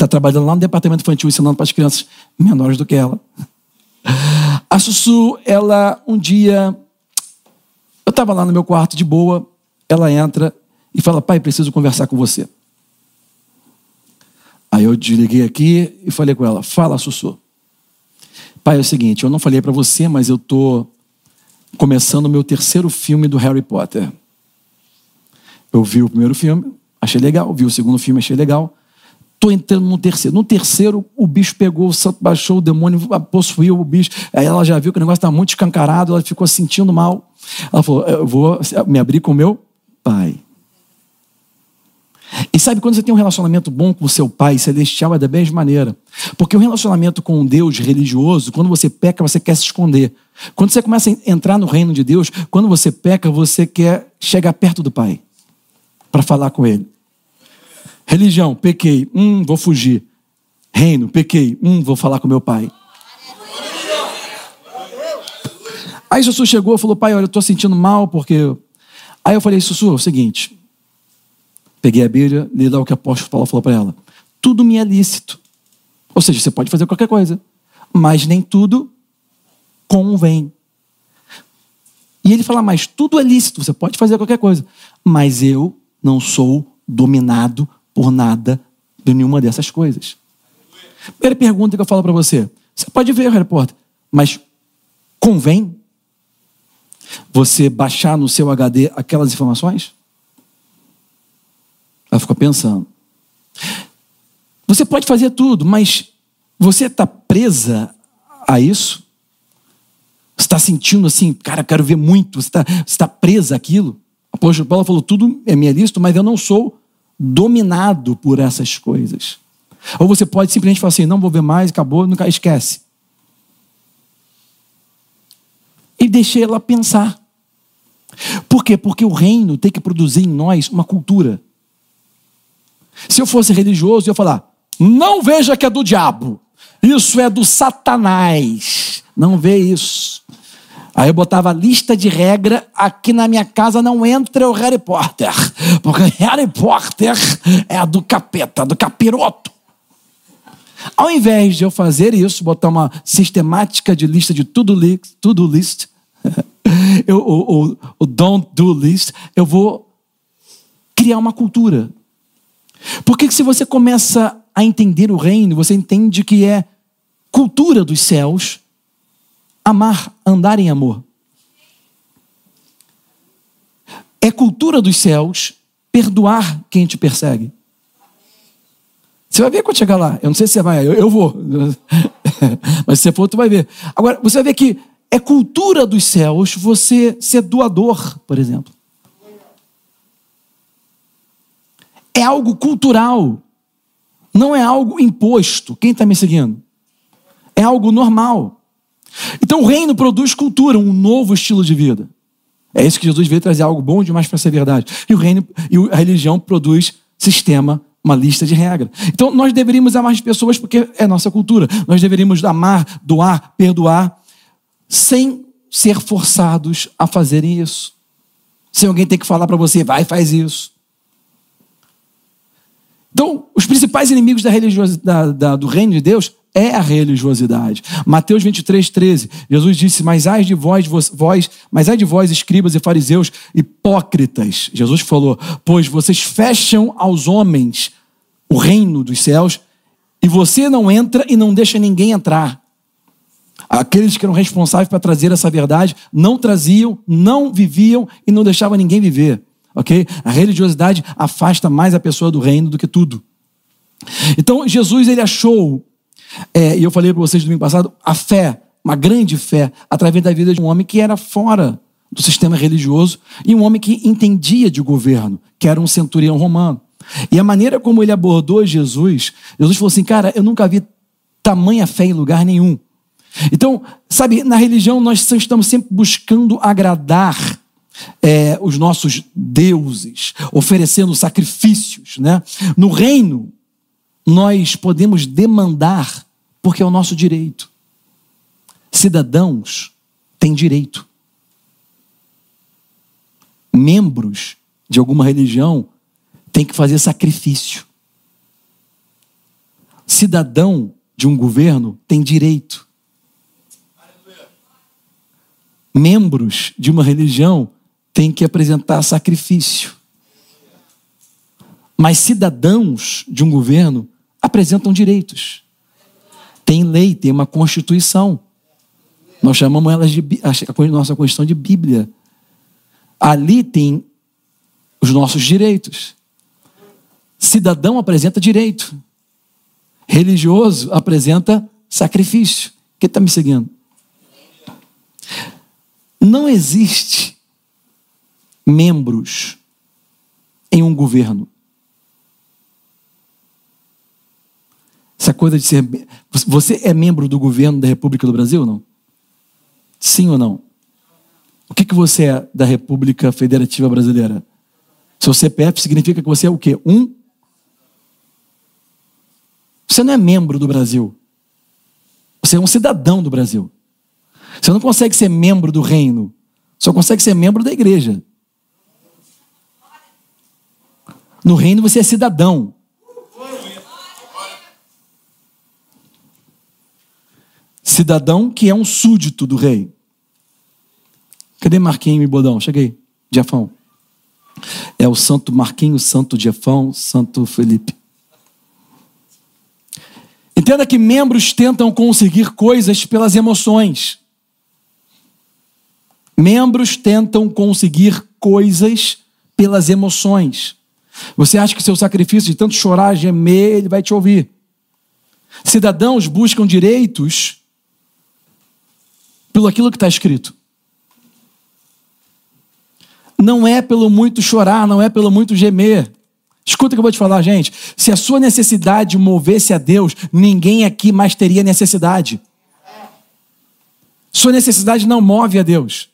está trabalhando lá no departamento infantil ensinando para as crianças menores do que ela. A Sussu, ela um dia, eu estava lá no meu quarto de boa, ela entra e fala: Pai, preciso conversar com você. Aí eu desliguei aqui e falei com ela: Fala, Sussu. Pai, é o seguinte, eu não falei para você, mas eu tô começando o meu terceiro filme do Harry Potter. Eu vi o primeiro filme, achei legal, vi o segundo filme, achei legal. Estou entrando no terceiro. No terceiro, o bicho pegou, o santo baixou, o demônio possuiu o bicho. Aí ela já viu que o negócio está muito escancarado, ela ficou sentindo mal. Ela falou: Eu vou me abrir com o meu pai. E sabe quando você tem um relacionamento bom com o seu pai celestial, é da mesma maneira. Porque o relacionamento com um Deus religioso, quando você peca, você quer se esconder. Quando você começa a entrar no reino de Deus, quando você peca, você quer chegar perto do pai para falar com ele. Religião, pequei, hum, vou fugir. Reino, pequei, hum, vou falar com meu pai. Aí Sussu chegou e falou, pai, olha, eu estou sentindo mal porque... Aí eu falei, Sussu, é o seguinte, peguei a Bíblia, li lá o que o apóstolo Paulo falou para ela. Tudo me é lícito. Ou seja, você pode fazer qualquer coisa, mas nem tudo convém. E ele fala, mas tudo é lícito, você pode fazer qualquer coisa, mas eu não sou dominado por nada de nenhuma dessas coisas. Primeira pergunta que eu falo para você: você pode ver, Harry Potter, mas convém você baixar no seu HD aquelas informações? Ela ficou pensando. Você pode fazer tudo, mas você está presa a isso? Você está sentindo assim, cara, eu quero ver muito, você está tá presa àquilo? Apóstolo Paulo falou: tudo é minha lícito, mas eu não sou dominado por essas coisas. Ou você pode simplesmente falar assim: não vou ver mais, acabou, nunca esquece. e deixei ela pensar. Por quê? Porque o reino tem que produzir em nós uma cultura. Se eu fosse religioso, eu ia falar: não veja que é do diabo, isso é do Satanás. Não vê isso. Aí eu botava lista de regra, aqui na minha casa não entra o Harry Potter, porque Harry Potter é do capeta, do capiroto. Ao invés de eu fazer isso, botar uma sistemática de lista de tudo list, tudo list, eu, o, o, o don't do list, eu vou criar uma cultura. Porque se você começa a entender o reino, você entende que é cultura dos céus amar, andar em amor. É cultura dos céus perdoar quem te persegue. Você vai ver quando chegar lá. Eu não sei se você vai, eu, eu vou. Mas se você for, tu vai ver. Agora, você vai ver que é cultura dos céus você ser doador, por exemplo. É algo cultural. Não é algo imposto. Quem está me seguindo? É algo normal. Então o reino produz cultura, um novo estilo de vida. É isso que Jesus veio trazer algo bom demais para ser verdade. E o reino e a religião produz sistema, uma lista de regras. Então nós deveríamos amar as pessoas porque é nossa cultura. Nós deveríamos amar, doar, perdoar, sem ser forçados a fazerem isso. Sem alguém ter que falar para você, vai, faz isso. Então, os principais inimigos da religiosidade, da, do reino de Deus é a religiosidade. Mateus 23, 13. Jesus disse: Mas ai de vós, vós, mas ai de vós, escribas e fariseus, hipócritas. Jesus falou: Pois vocês fecham aos homens o reino dos céus, e você não entra e não deixa ninguém entrar. Aqueles que eram responsáveis para trazer essa verdade não traziam, não viviam e não deixavam ninguém viver. Ok? A religiosidade afasta mais a pessoa do reino do que tudo. Então Jesus ele achou é, e eu falei para vocês domingo passado, a fé, uma grande fé, através da vida de um homem que era fora do sistema religioso e um homem que entendia de governo, que era um centurião romano. E a maneira como ele abordou Jesus, Jesus falou assim: Cara, eu nunca vi tamanha fé em lugar nenhum. Então, sabe, na religião nós estamos sempre buscando agradar é, os nossos deuses, oferecendo sacrifícios. Né? No reino, nós podemos demandar, porque é o nosso direito. Cidadãos têm direito. Membros de alguma religião têm que fazer sacrifício. Cidadão de um governo tem direito. Membros de uma religião têm que apresentar sacrifício. Mas cidadãos de um governo apresentam direitos. Tem lei, tem uma constituição. Nós chamamos elas de a nossa Constituição de Bíblia. Ali tem os nossos direitos. Cidadão apresenta direito. Religioso apresenta sacrifício. Quem está me seguindo? Não existe membros em um governo. Essa coisa de ser. Você é membro do governo da República do Brasil ou não? Sim ou não? O que, que você é da República Federativa Brasileira? Seu CPF significa que você é o quê? Um? Você não é membro do Brasil. Você é um cidadão do Brasil. Você não consegue ser membro do reino. Só consegue ser membro da igreja. No reino você é cidadão. Cidadão que é um súdito do rei. Cadê Marquinhos e Bodão? Cheguei. Jefão. É o Santo Marquinhos, Santo Jefão, Santo Felipe. Entenda que membros tentam conseguir coisas pelas emoções. Membros tentam conseguir coisas pelas emoções. Você acha que seu sacrifício de tanto chorar, gemer, ele vai te ouvir. Cidadãos buscam direitos pelo aquilo que está escrito. Não é pelo muito chorar, não é pelo muito gemer. Escuta o que eu vou te falar, gente. Se a sua necessidade movesse a Deus, ninguém aqui mais teria necessidade. Sua necessidade não move a Deus.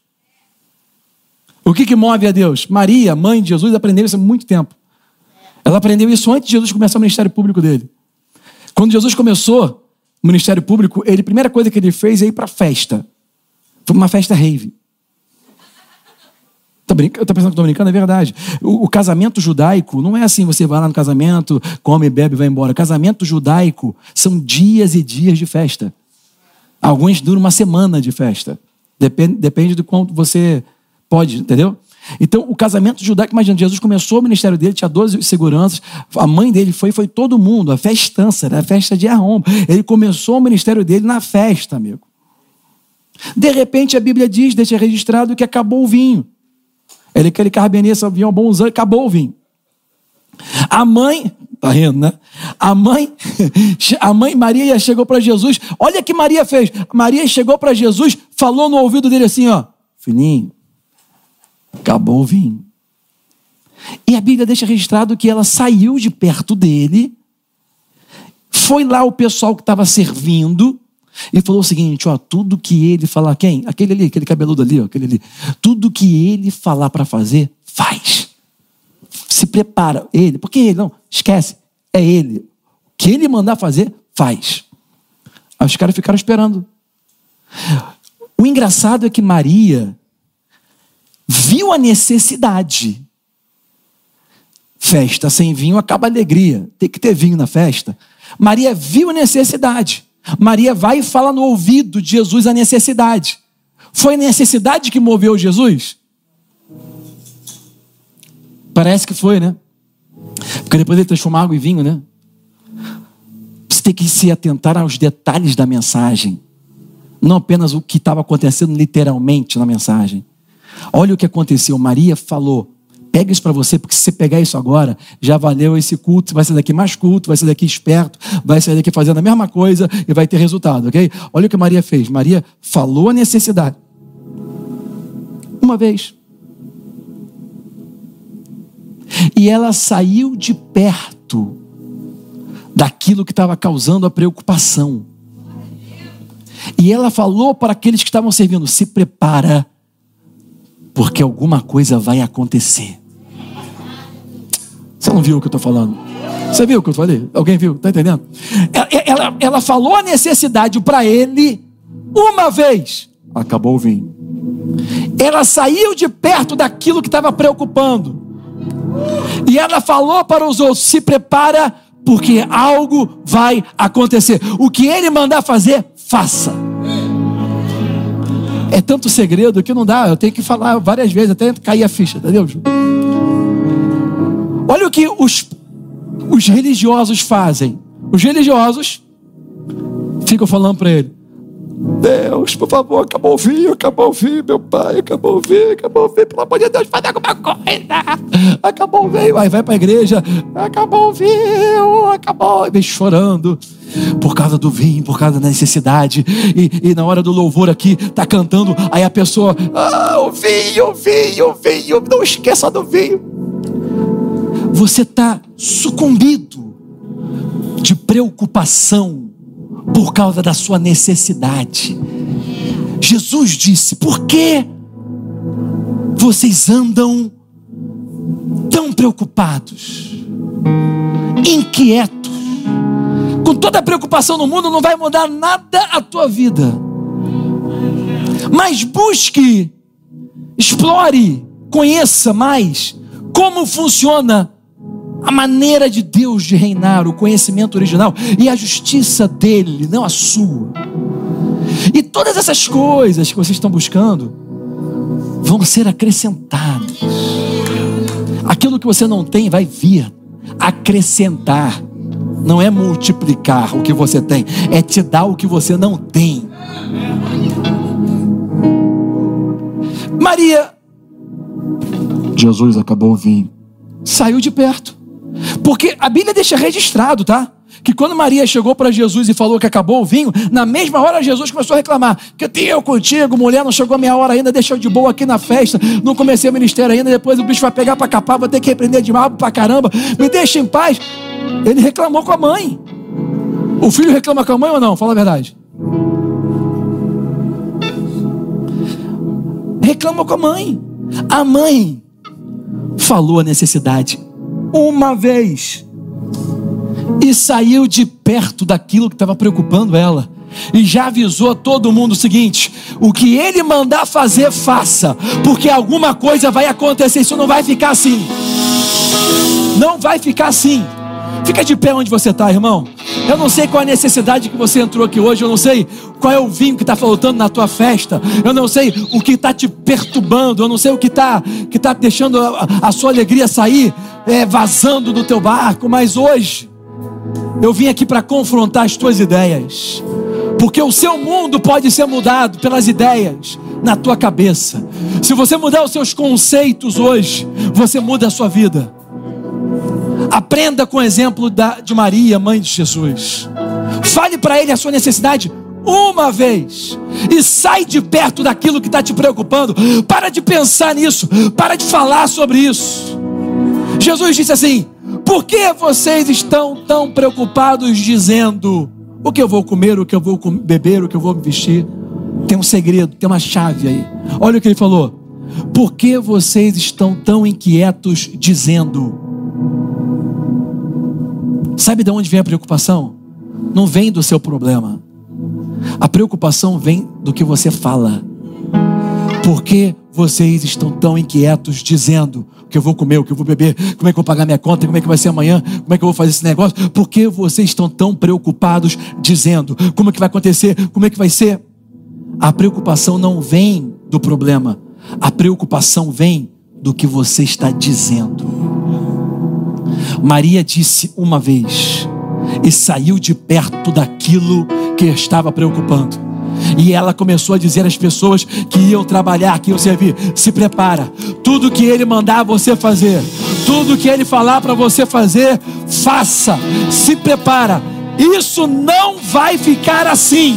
O que, que move a Deus? Maria, mãe de Jesus, aprendeu isso há muito tempo. Ela aprendeu isso antes de Jesus começar o ministério público dele. Quando Jesus começou o ministério público, ele, a primeira coisa que ele fez é ir para festa. Foi uma festa rave. Tá, brinca... tá pensando que estou brincando? É verdade. O, o, casamento judaico não é assim, você vai lá no casamento, come, bebe e vai embora. Casamento judaico são dias e dias de festa. Alguns duram uma semana de festa. Depende, depende do quanto você pode, entendeu? Então, o casamento judaico, imagina, Jesus começou o ministério dele, tinha 12 seguranças, a mãe dele foi, foi todo mundo, a festança, a festa de arrombo. Ele começou o ministério dele na festa, amigo. De repente, a Bíblia diz, deixa registrado, que acabou o vinho. Ele aquele carbenense vinha bons anos, acabou o vinho. A mãe, tá rindo, né? A mãe, a mãe Maria chegou para Jesus. Olha que Maria fez. Maria chegou para Jesus, falou no ouvido dele assim, ó: "Filhinho, acabou o vinho". E a Bíblia deixa registrado que ela saiu de perto dele, foi lá o pessoal que estava servindo, e falou o seguinte: ó, tudo que ele falar, quem? Aquele ali, aquele cabeludo ali, ó, aquele ali. Tudo que ele falar para fazer, faz. Se prepara, ele, porque ele, não, esquece, é ele. O que ele mandar fazer, faz. Aí os caras ficaram esperando. O engraçado é que Maria viu a necessidade. Festa sem vinho acaba a alegria. Tem que ter vinho na festa. Maria viu a necessidade. Maria vai e fala no ouvido de Jesus a necessidade. Foi a necessidade que moveu Jesus? Parece que foi, né? Porque depois ele transformou água em vinho, né? Você tem que se atentar aos detalhes da mensagem, não apenas o que estava acontecendo literalmente na mensagem. Olha o que aconteceu. Maria falou: Pega isso para você, porque se você pegar isso agora, já valeu esse culto, vai sair daqui mais culto, vai sair daqui esperto, vai sair daqui fazendo a mesma coisa e vai ter resultado, ok? Olha o que Maria fez. Maria falou a necessidade. Uma vez. E ela saiu de perto daquilo que estava causando a preocupação. E ela falou para aqueles que estavam servindo: se prepara, porque alguma coisa vai acontecer. Você não viu o que eu estou falando? Você viu o que eu falei? Alguém viu? Está entendendo? Ela, ela, ela falou a necessidade para ele uma vez. Acabou o vinho. Ela saiu de perto daquilo que estava preocupando. E ela falou para os outros: se prepara, porque algo vai acontecer. O que ele mandar fazer, faça. É tanto segredo que não dá, eu tenho que falar várias vezes até cair a ficha, entendeu? Olha o que os, os religiosos fazem. Os religiosos ficam falando para ele: Deus, por favor, acabou o vinho, acabou o vinho, meu pai, acabou o vinho, acabou o vinho, pelo amor de Deus, faz alguma coisa. Acabou o vinho, aí vai para a igreja, acabou o vinho, acabou, e vem chorando por causa do vinho, por causa da necessidade. E, e, na hora do louvor aqui, tá cantando, aí a pessoa, ah, o vinho, o vinho, o vinho, não esqueça do vinho você está sucumbido de preocupação por causa da sua necessidade. Jesus disse: por que vocês andam tão preocupados, inquietos? Com toda a preocupação no mundo, não vai mudar nada a tua vida. Mas busque, explore, conheça mais como funciona a maneira de Deus de reinar, o conhecimento original e a justiça dele, não a sua. E todas essas coisas que vocês estão buscando vão ser acrescentadas. Aquilo que você não tem vai vir acrescentar. Não é multiplicar o que você tem, é te dar o que você não tem. Maria, Jesus acabou o vinho, saiu de perto. Porque a Bíblia deixa registrado, tá? Que quando Maria chegou para Jesus e falou que acabou o vinho, na mesma hora Jesus começou a reclamar: Que tenho contigo, mulher, não chegou a minha hora ainda, deixa eu de boa aqui na festa, não comecei o ministério ainda, depois o bicho vai pegar para capar, vou ter que repreender de mal para caramba, me deixa em paz. Ele reclamou com a mãe. O filho reclama com a mãe ou não? Fala a verdade. reclama com a mãe. A mãe falou a necessidade uma vez e saiu de perto daquilo que estava preocupando ela. E já avisou a todo mundo o seguinte: o que ele mandar fazer, faça, porque alguma coisa vai acontecer. Isso não vai ficar assim. Não vai ficar assim. Fica de pé onde você está, irmão. Eu não sei qual é a necessidade que você entrou aqui hoje. Eu não sei qual é o vinho que está faltando na tua festa. Eu não sei o que está te perturbando. Eu não sei o que está que tá deixando a, a sua alegria sair é, vazando do teu barco. Mas hoje eu vim aqui para confrontar as tuas ideias. Porque o seu mundo pode ser mudado pelas ideias na tua cabeça. Se você mudar os seus conceitos hoje, você muda a sua vida. Aprenda com o exemplo da, de Maria, mãe de Jesus. Fale para ele a sua necessidade uma vez e sai de perto daquilo que está te preocupando. Para de pensar nisso, para de falar sobre isso. Jesus disse assim: Por que vocês estão tão preocupados dizendo o que eu vou comer, o que eu vou beber, o que eu vou vestir? Tem um segredo, tem uma chave aí. Olha o que ele falou. Por que vocês estão tão inquietos dizendo? Sabe de onde vem a preocupação? Não vem do seu problema. A preocupação vem do que você fala. Por que vocês estão tão inquietos dizendo o que eu vou comer, o que eu vou beber, como é que eu vou pagar minha conta, como é que vai ser amanhã, como é que eu vou fazer esse negócio? Por que vocês estão tão preocupados dizendo como é que vai acontecer, como é que vai ser? A preocupação não vem do problema, a preocupação vem do que você está dizendo. Maria disse uma vez e saiu de perto daquilo que estava preocupando. E ela começou a dizer às pessoas que iam trabalhar, que iam servir: se prepara, tudo que ele mandar você fazer, tudo que ele falar para você fazer, faça, se prepara. Isso não vai ficar assim.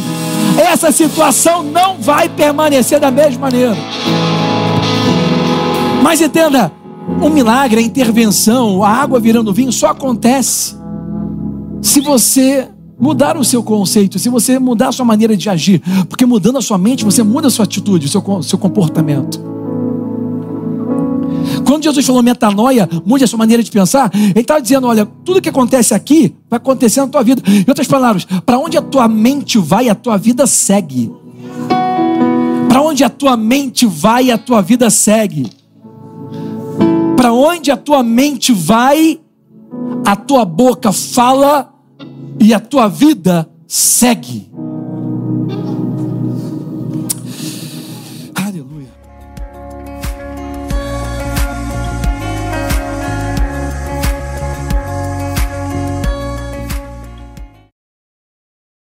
Essa situação não vai permanecer da mesma maneira. Mas entenda, um milagre, a intervenção, a água virando vinho só acontece se você mudar o seu conceito, se você mudar a sua maneira de agir. Porque mudando a sua mente, você muda a sua atitude, o seu, seu comportamento. Quando Jesus falou metanoia, mude a sua maneira de pensar, ele estava dizendo: olha, tudo que acontece aqui vai acontecer na tua vida. Em outras palavras, para onde a tua mente vai, a tua vida segue. Para onde a tua mente vai, a tua vida segue para onde a tua mente vai, a tua boca fala e a tua vida segue.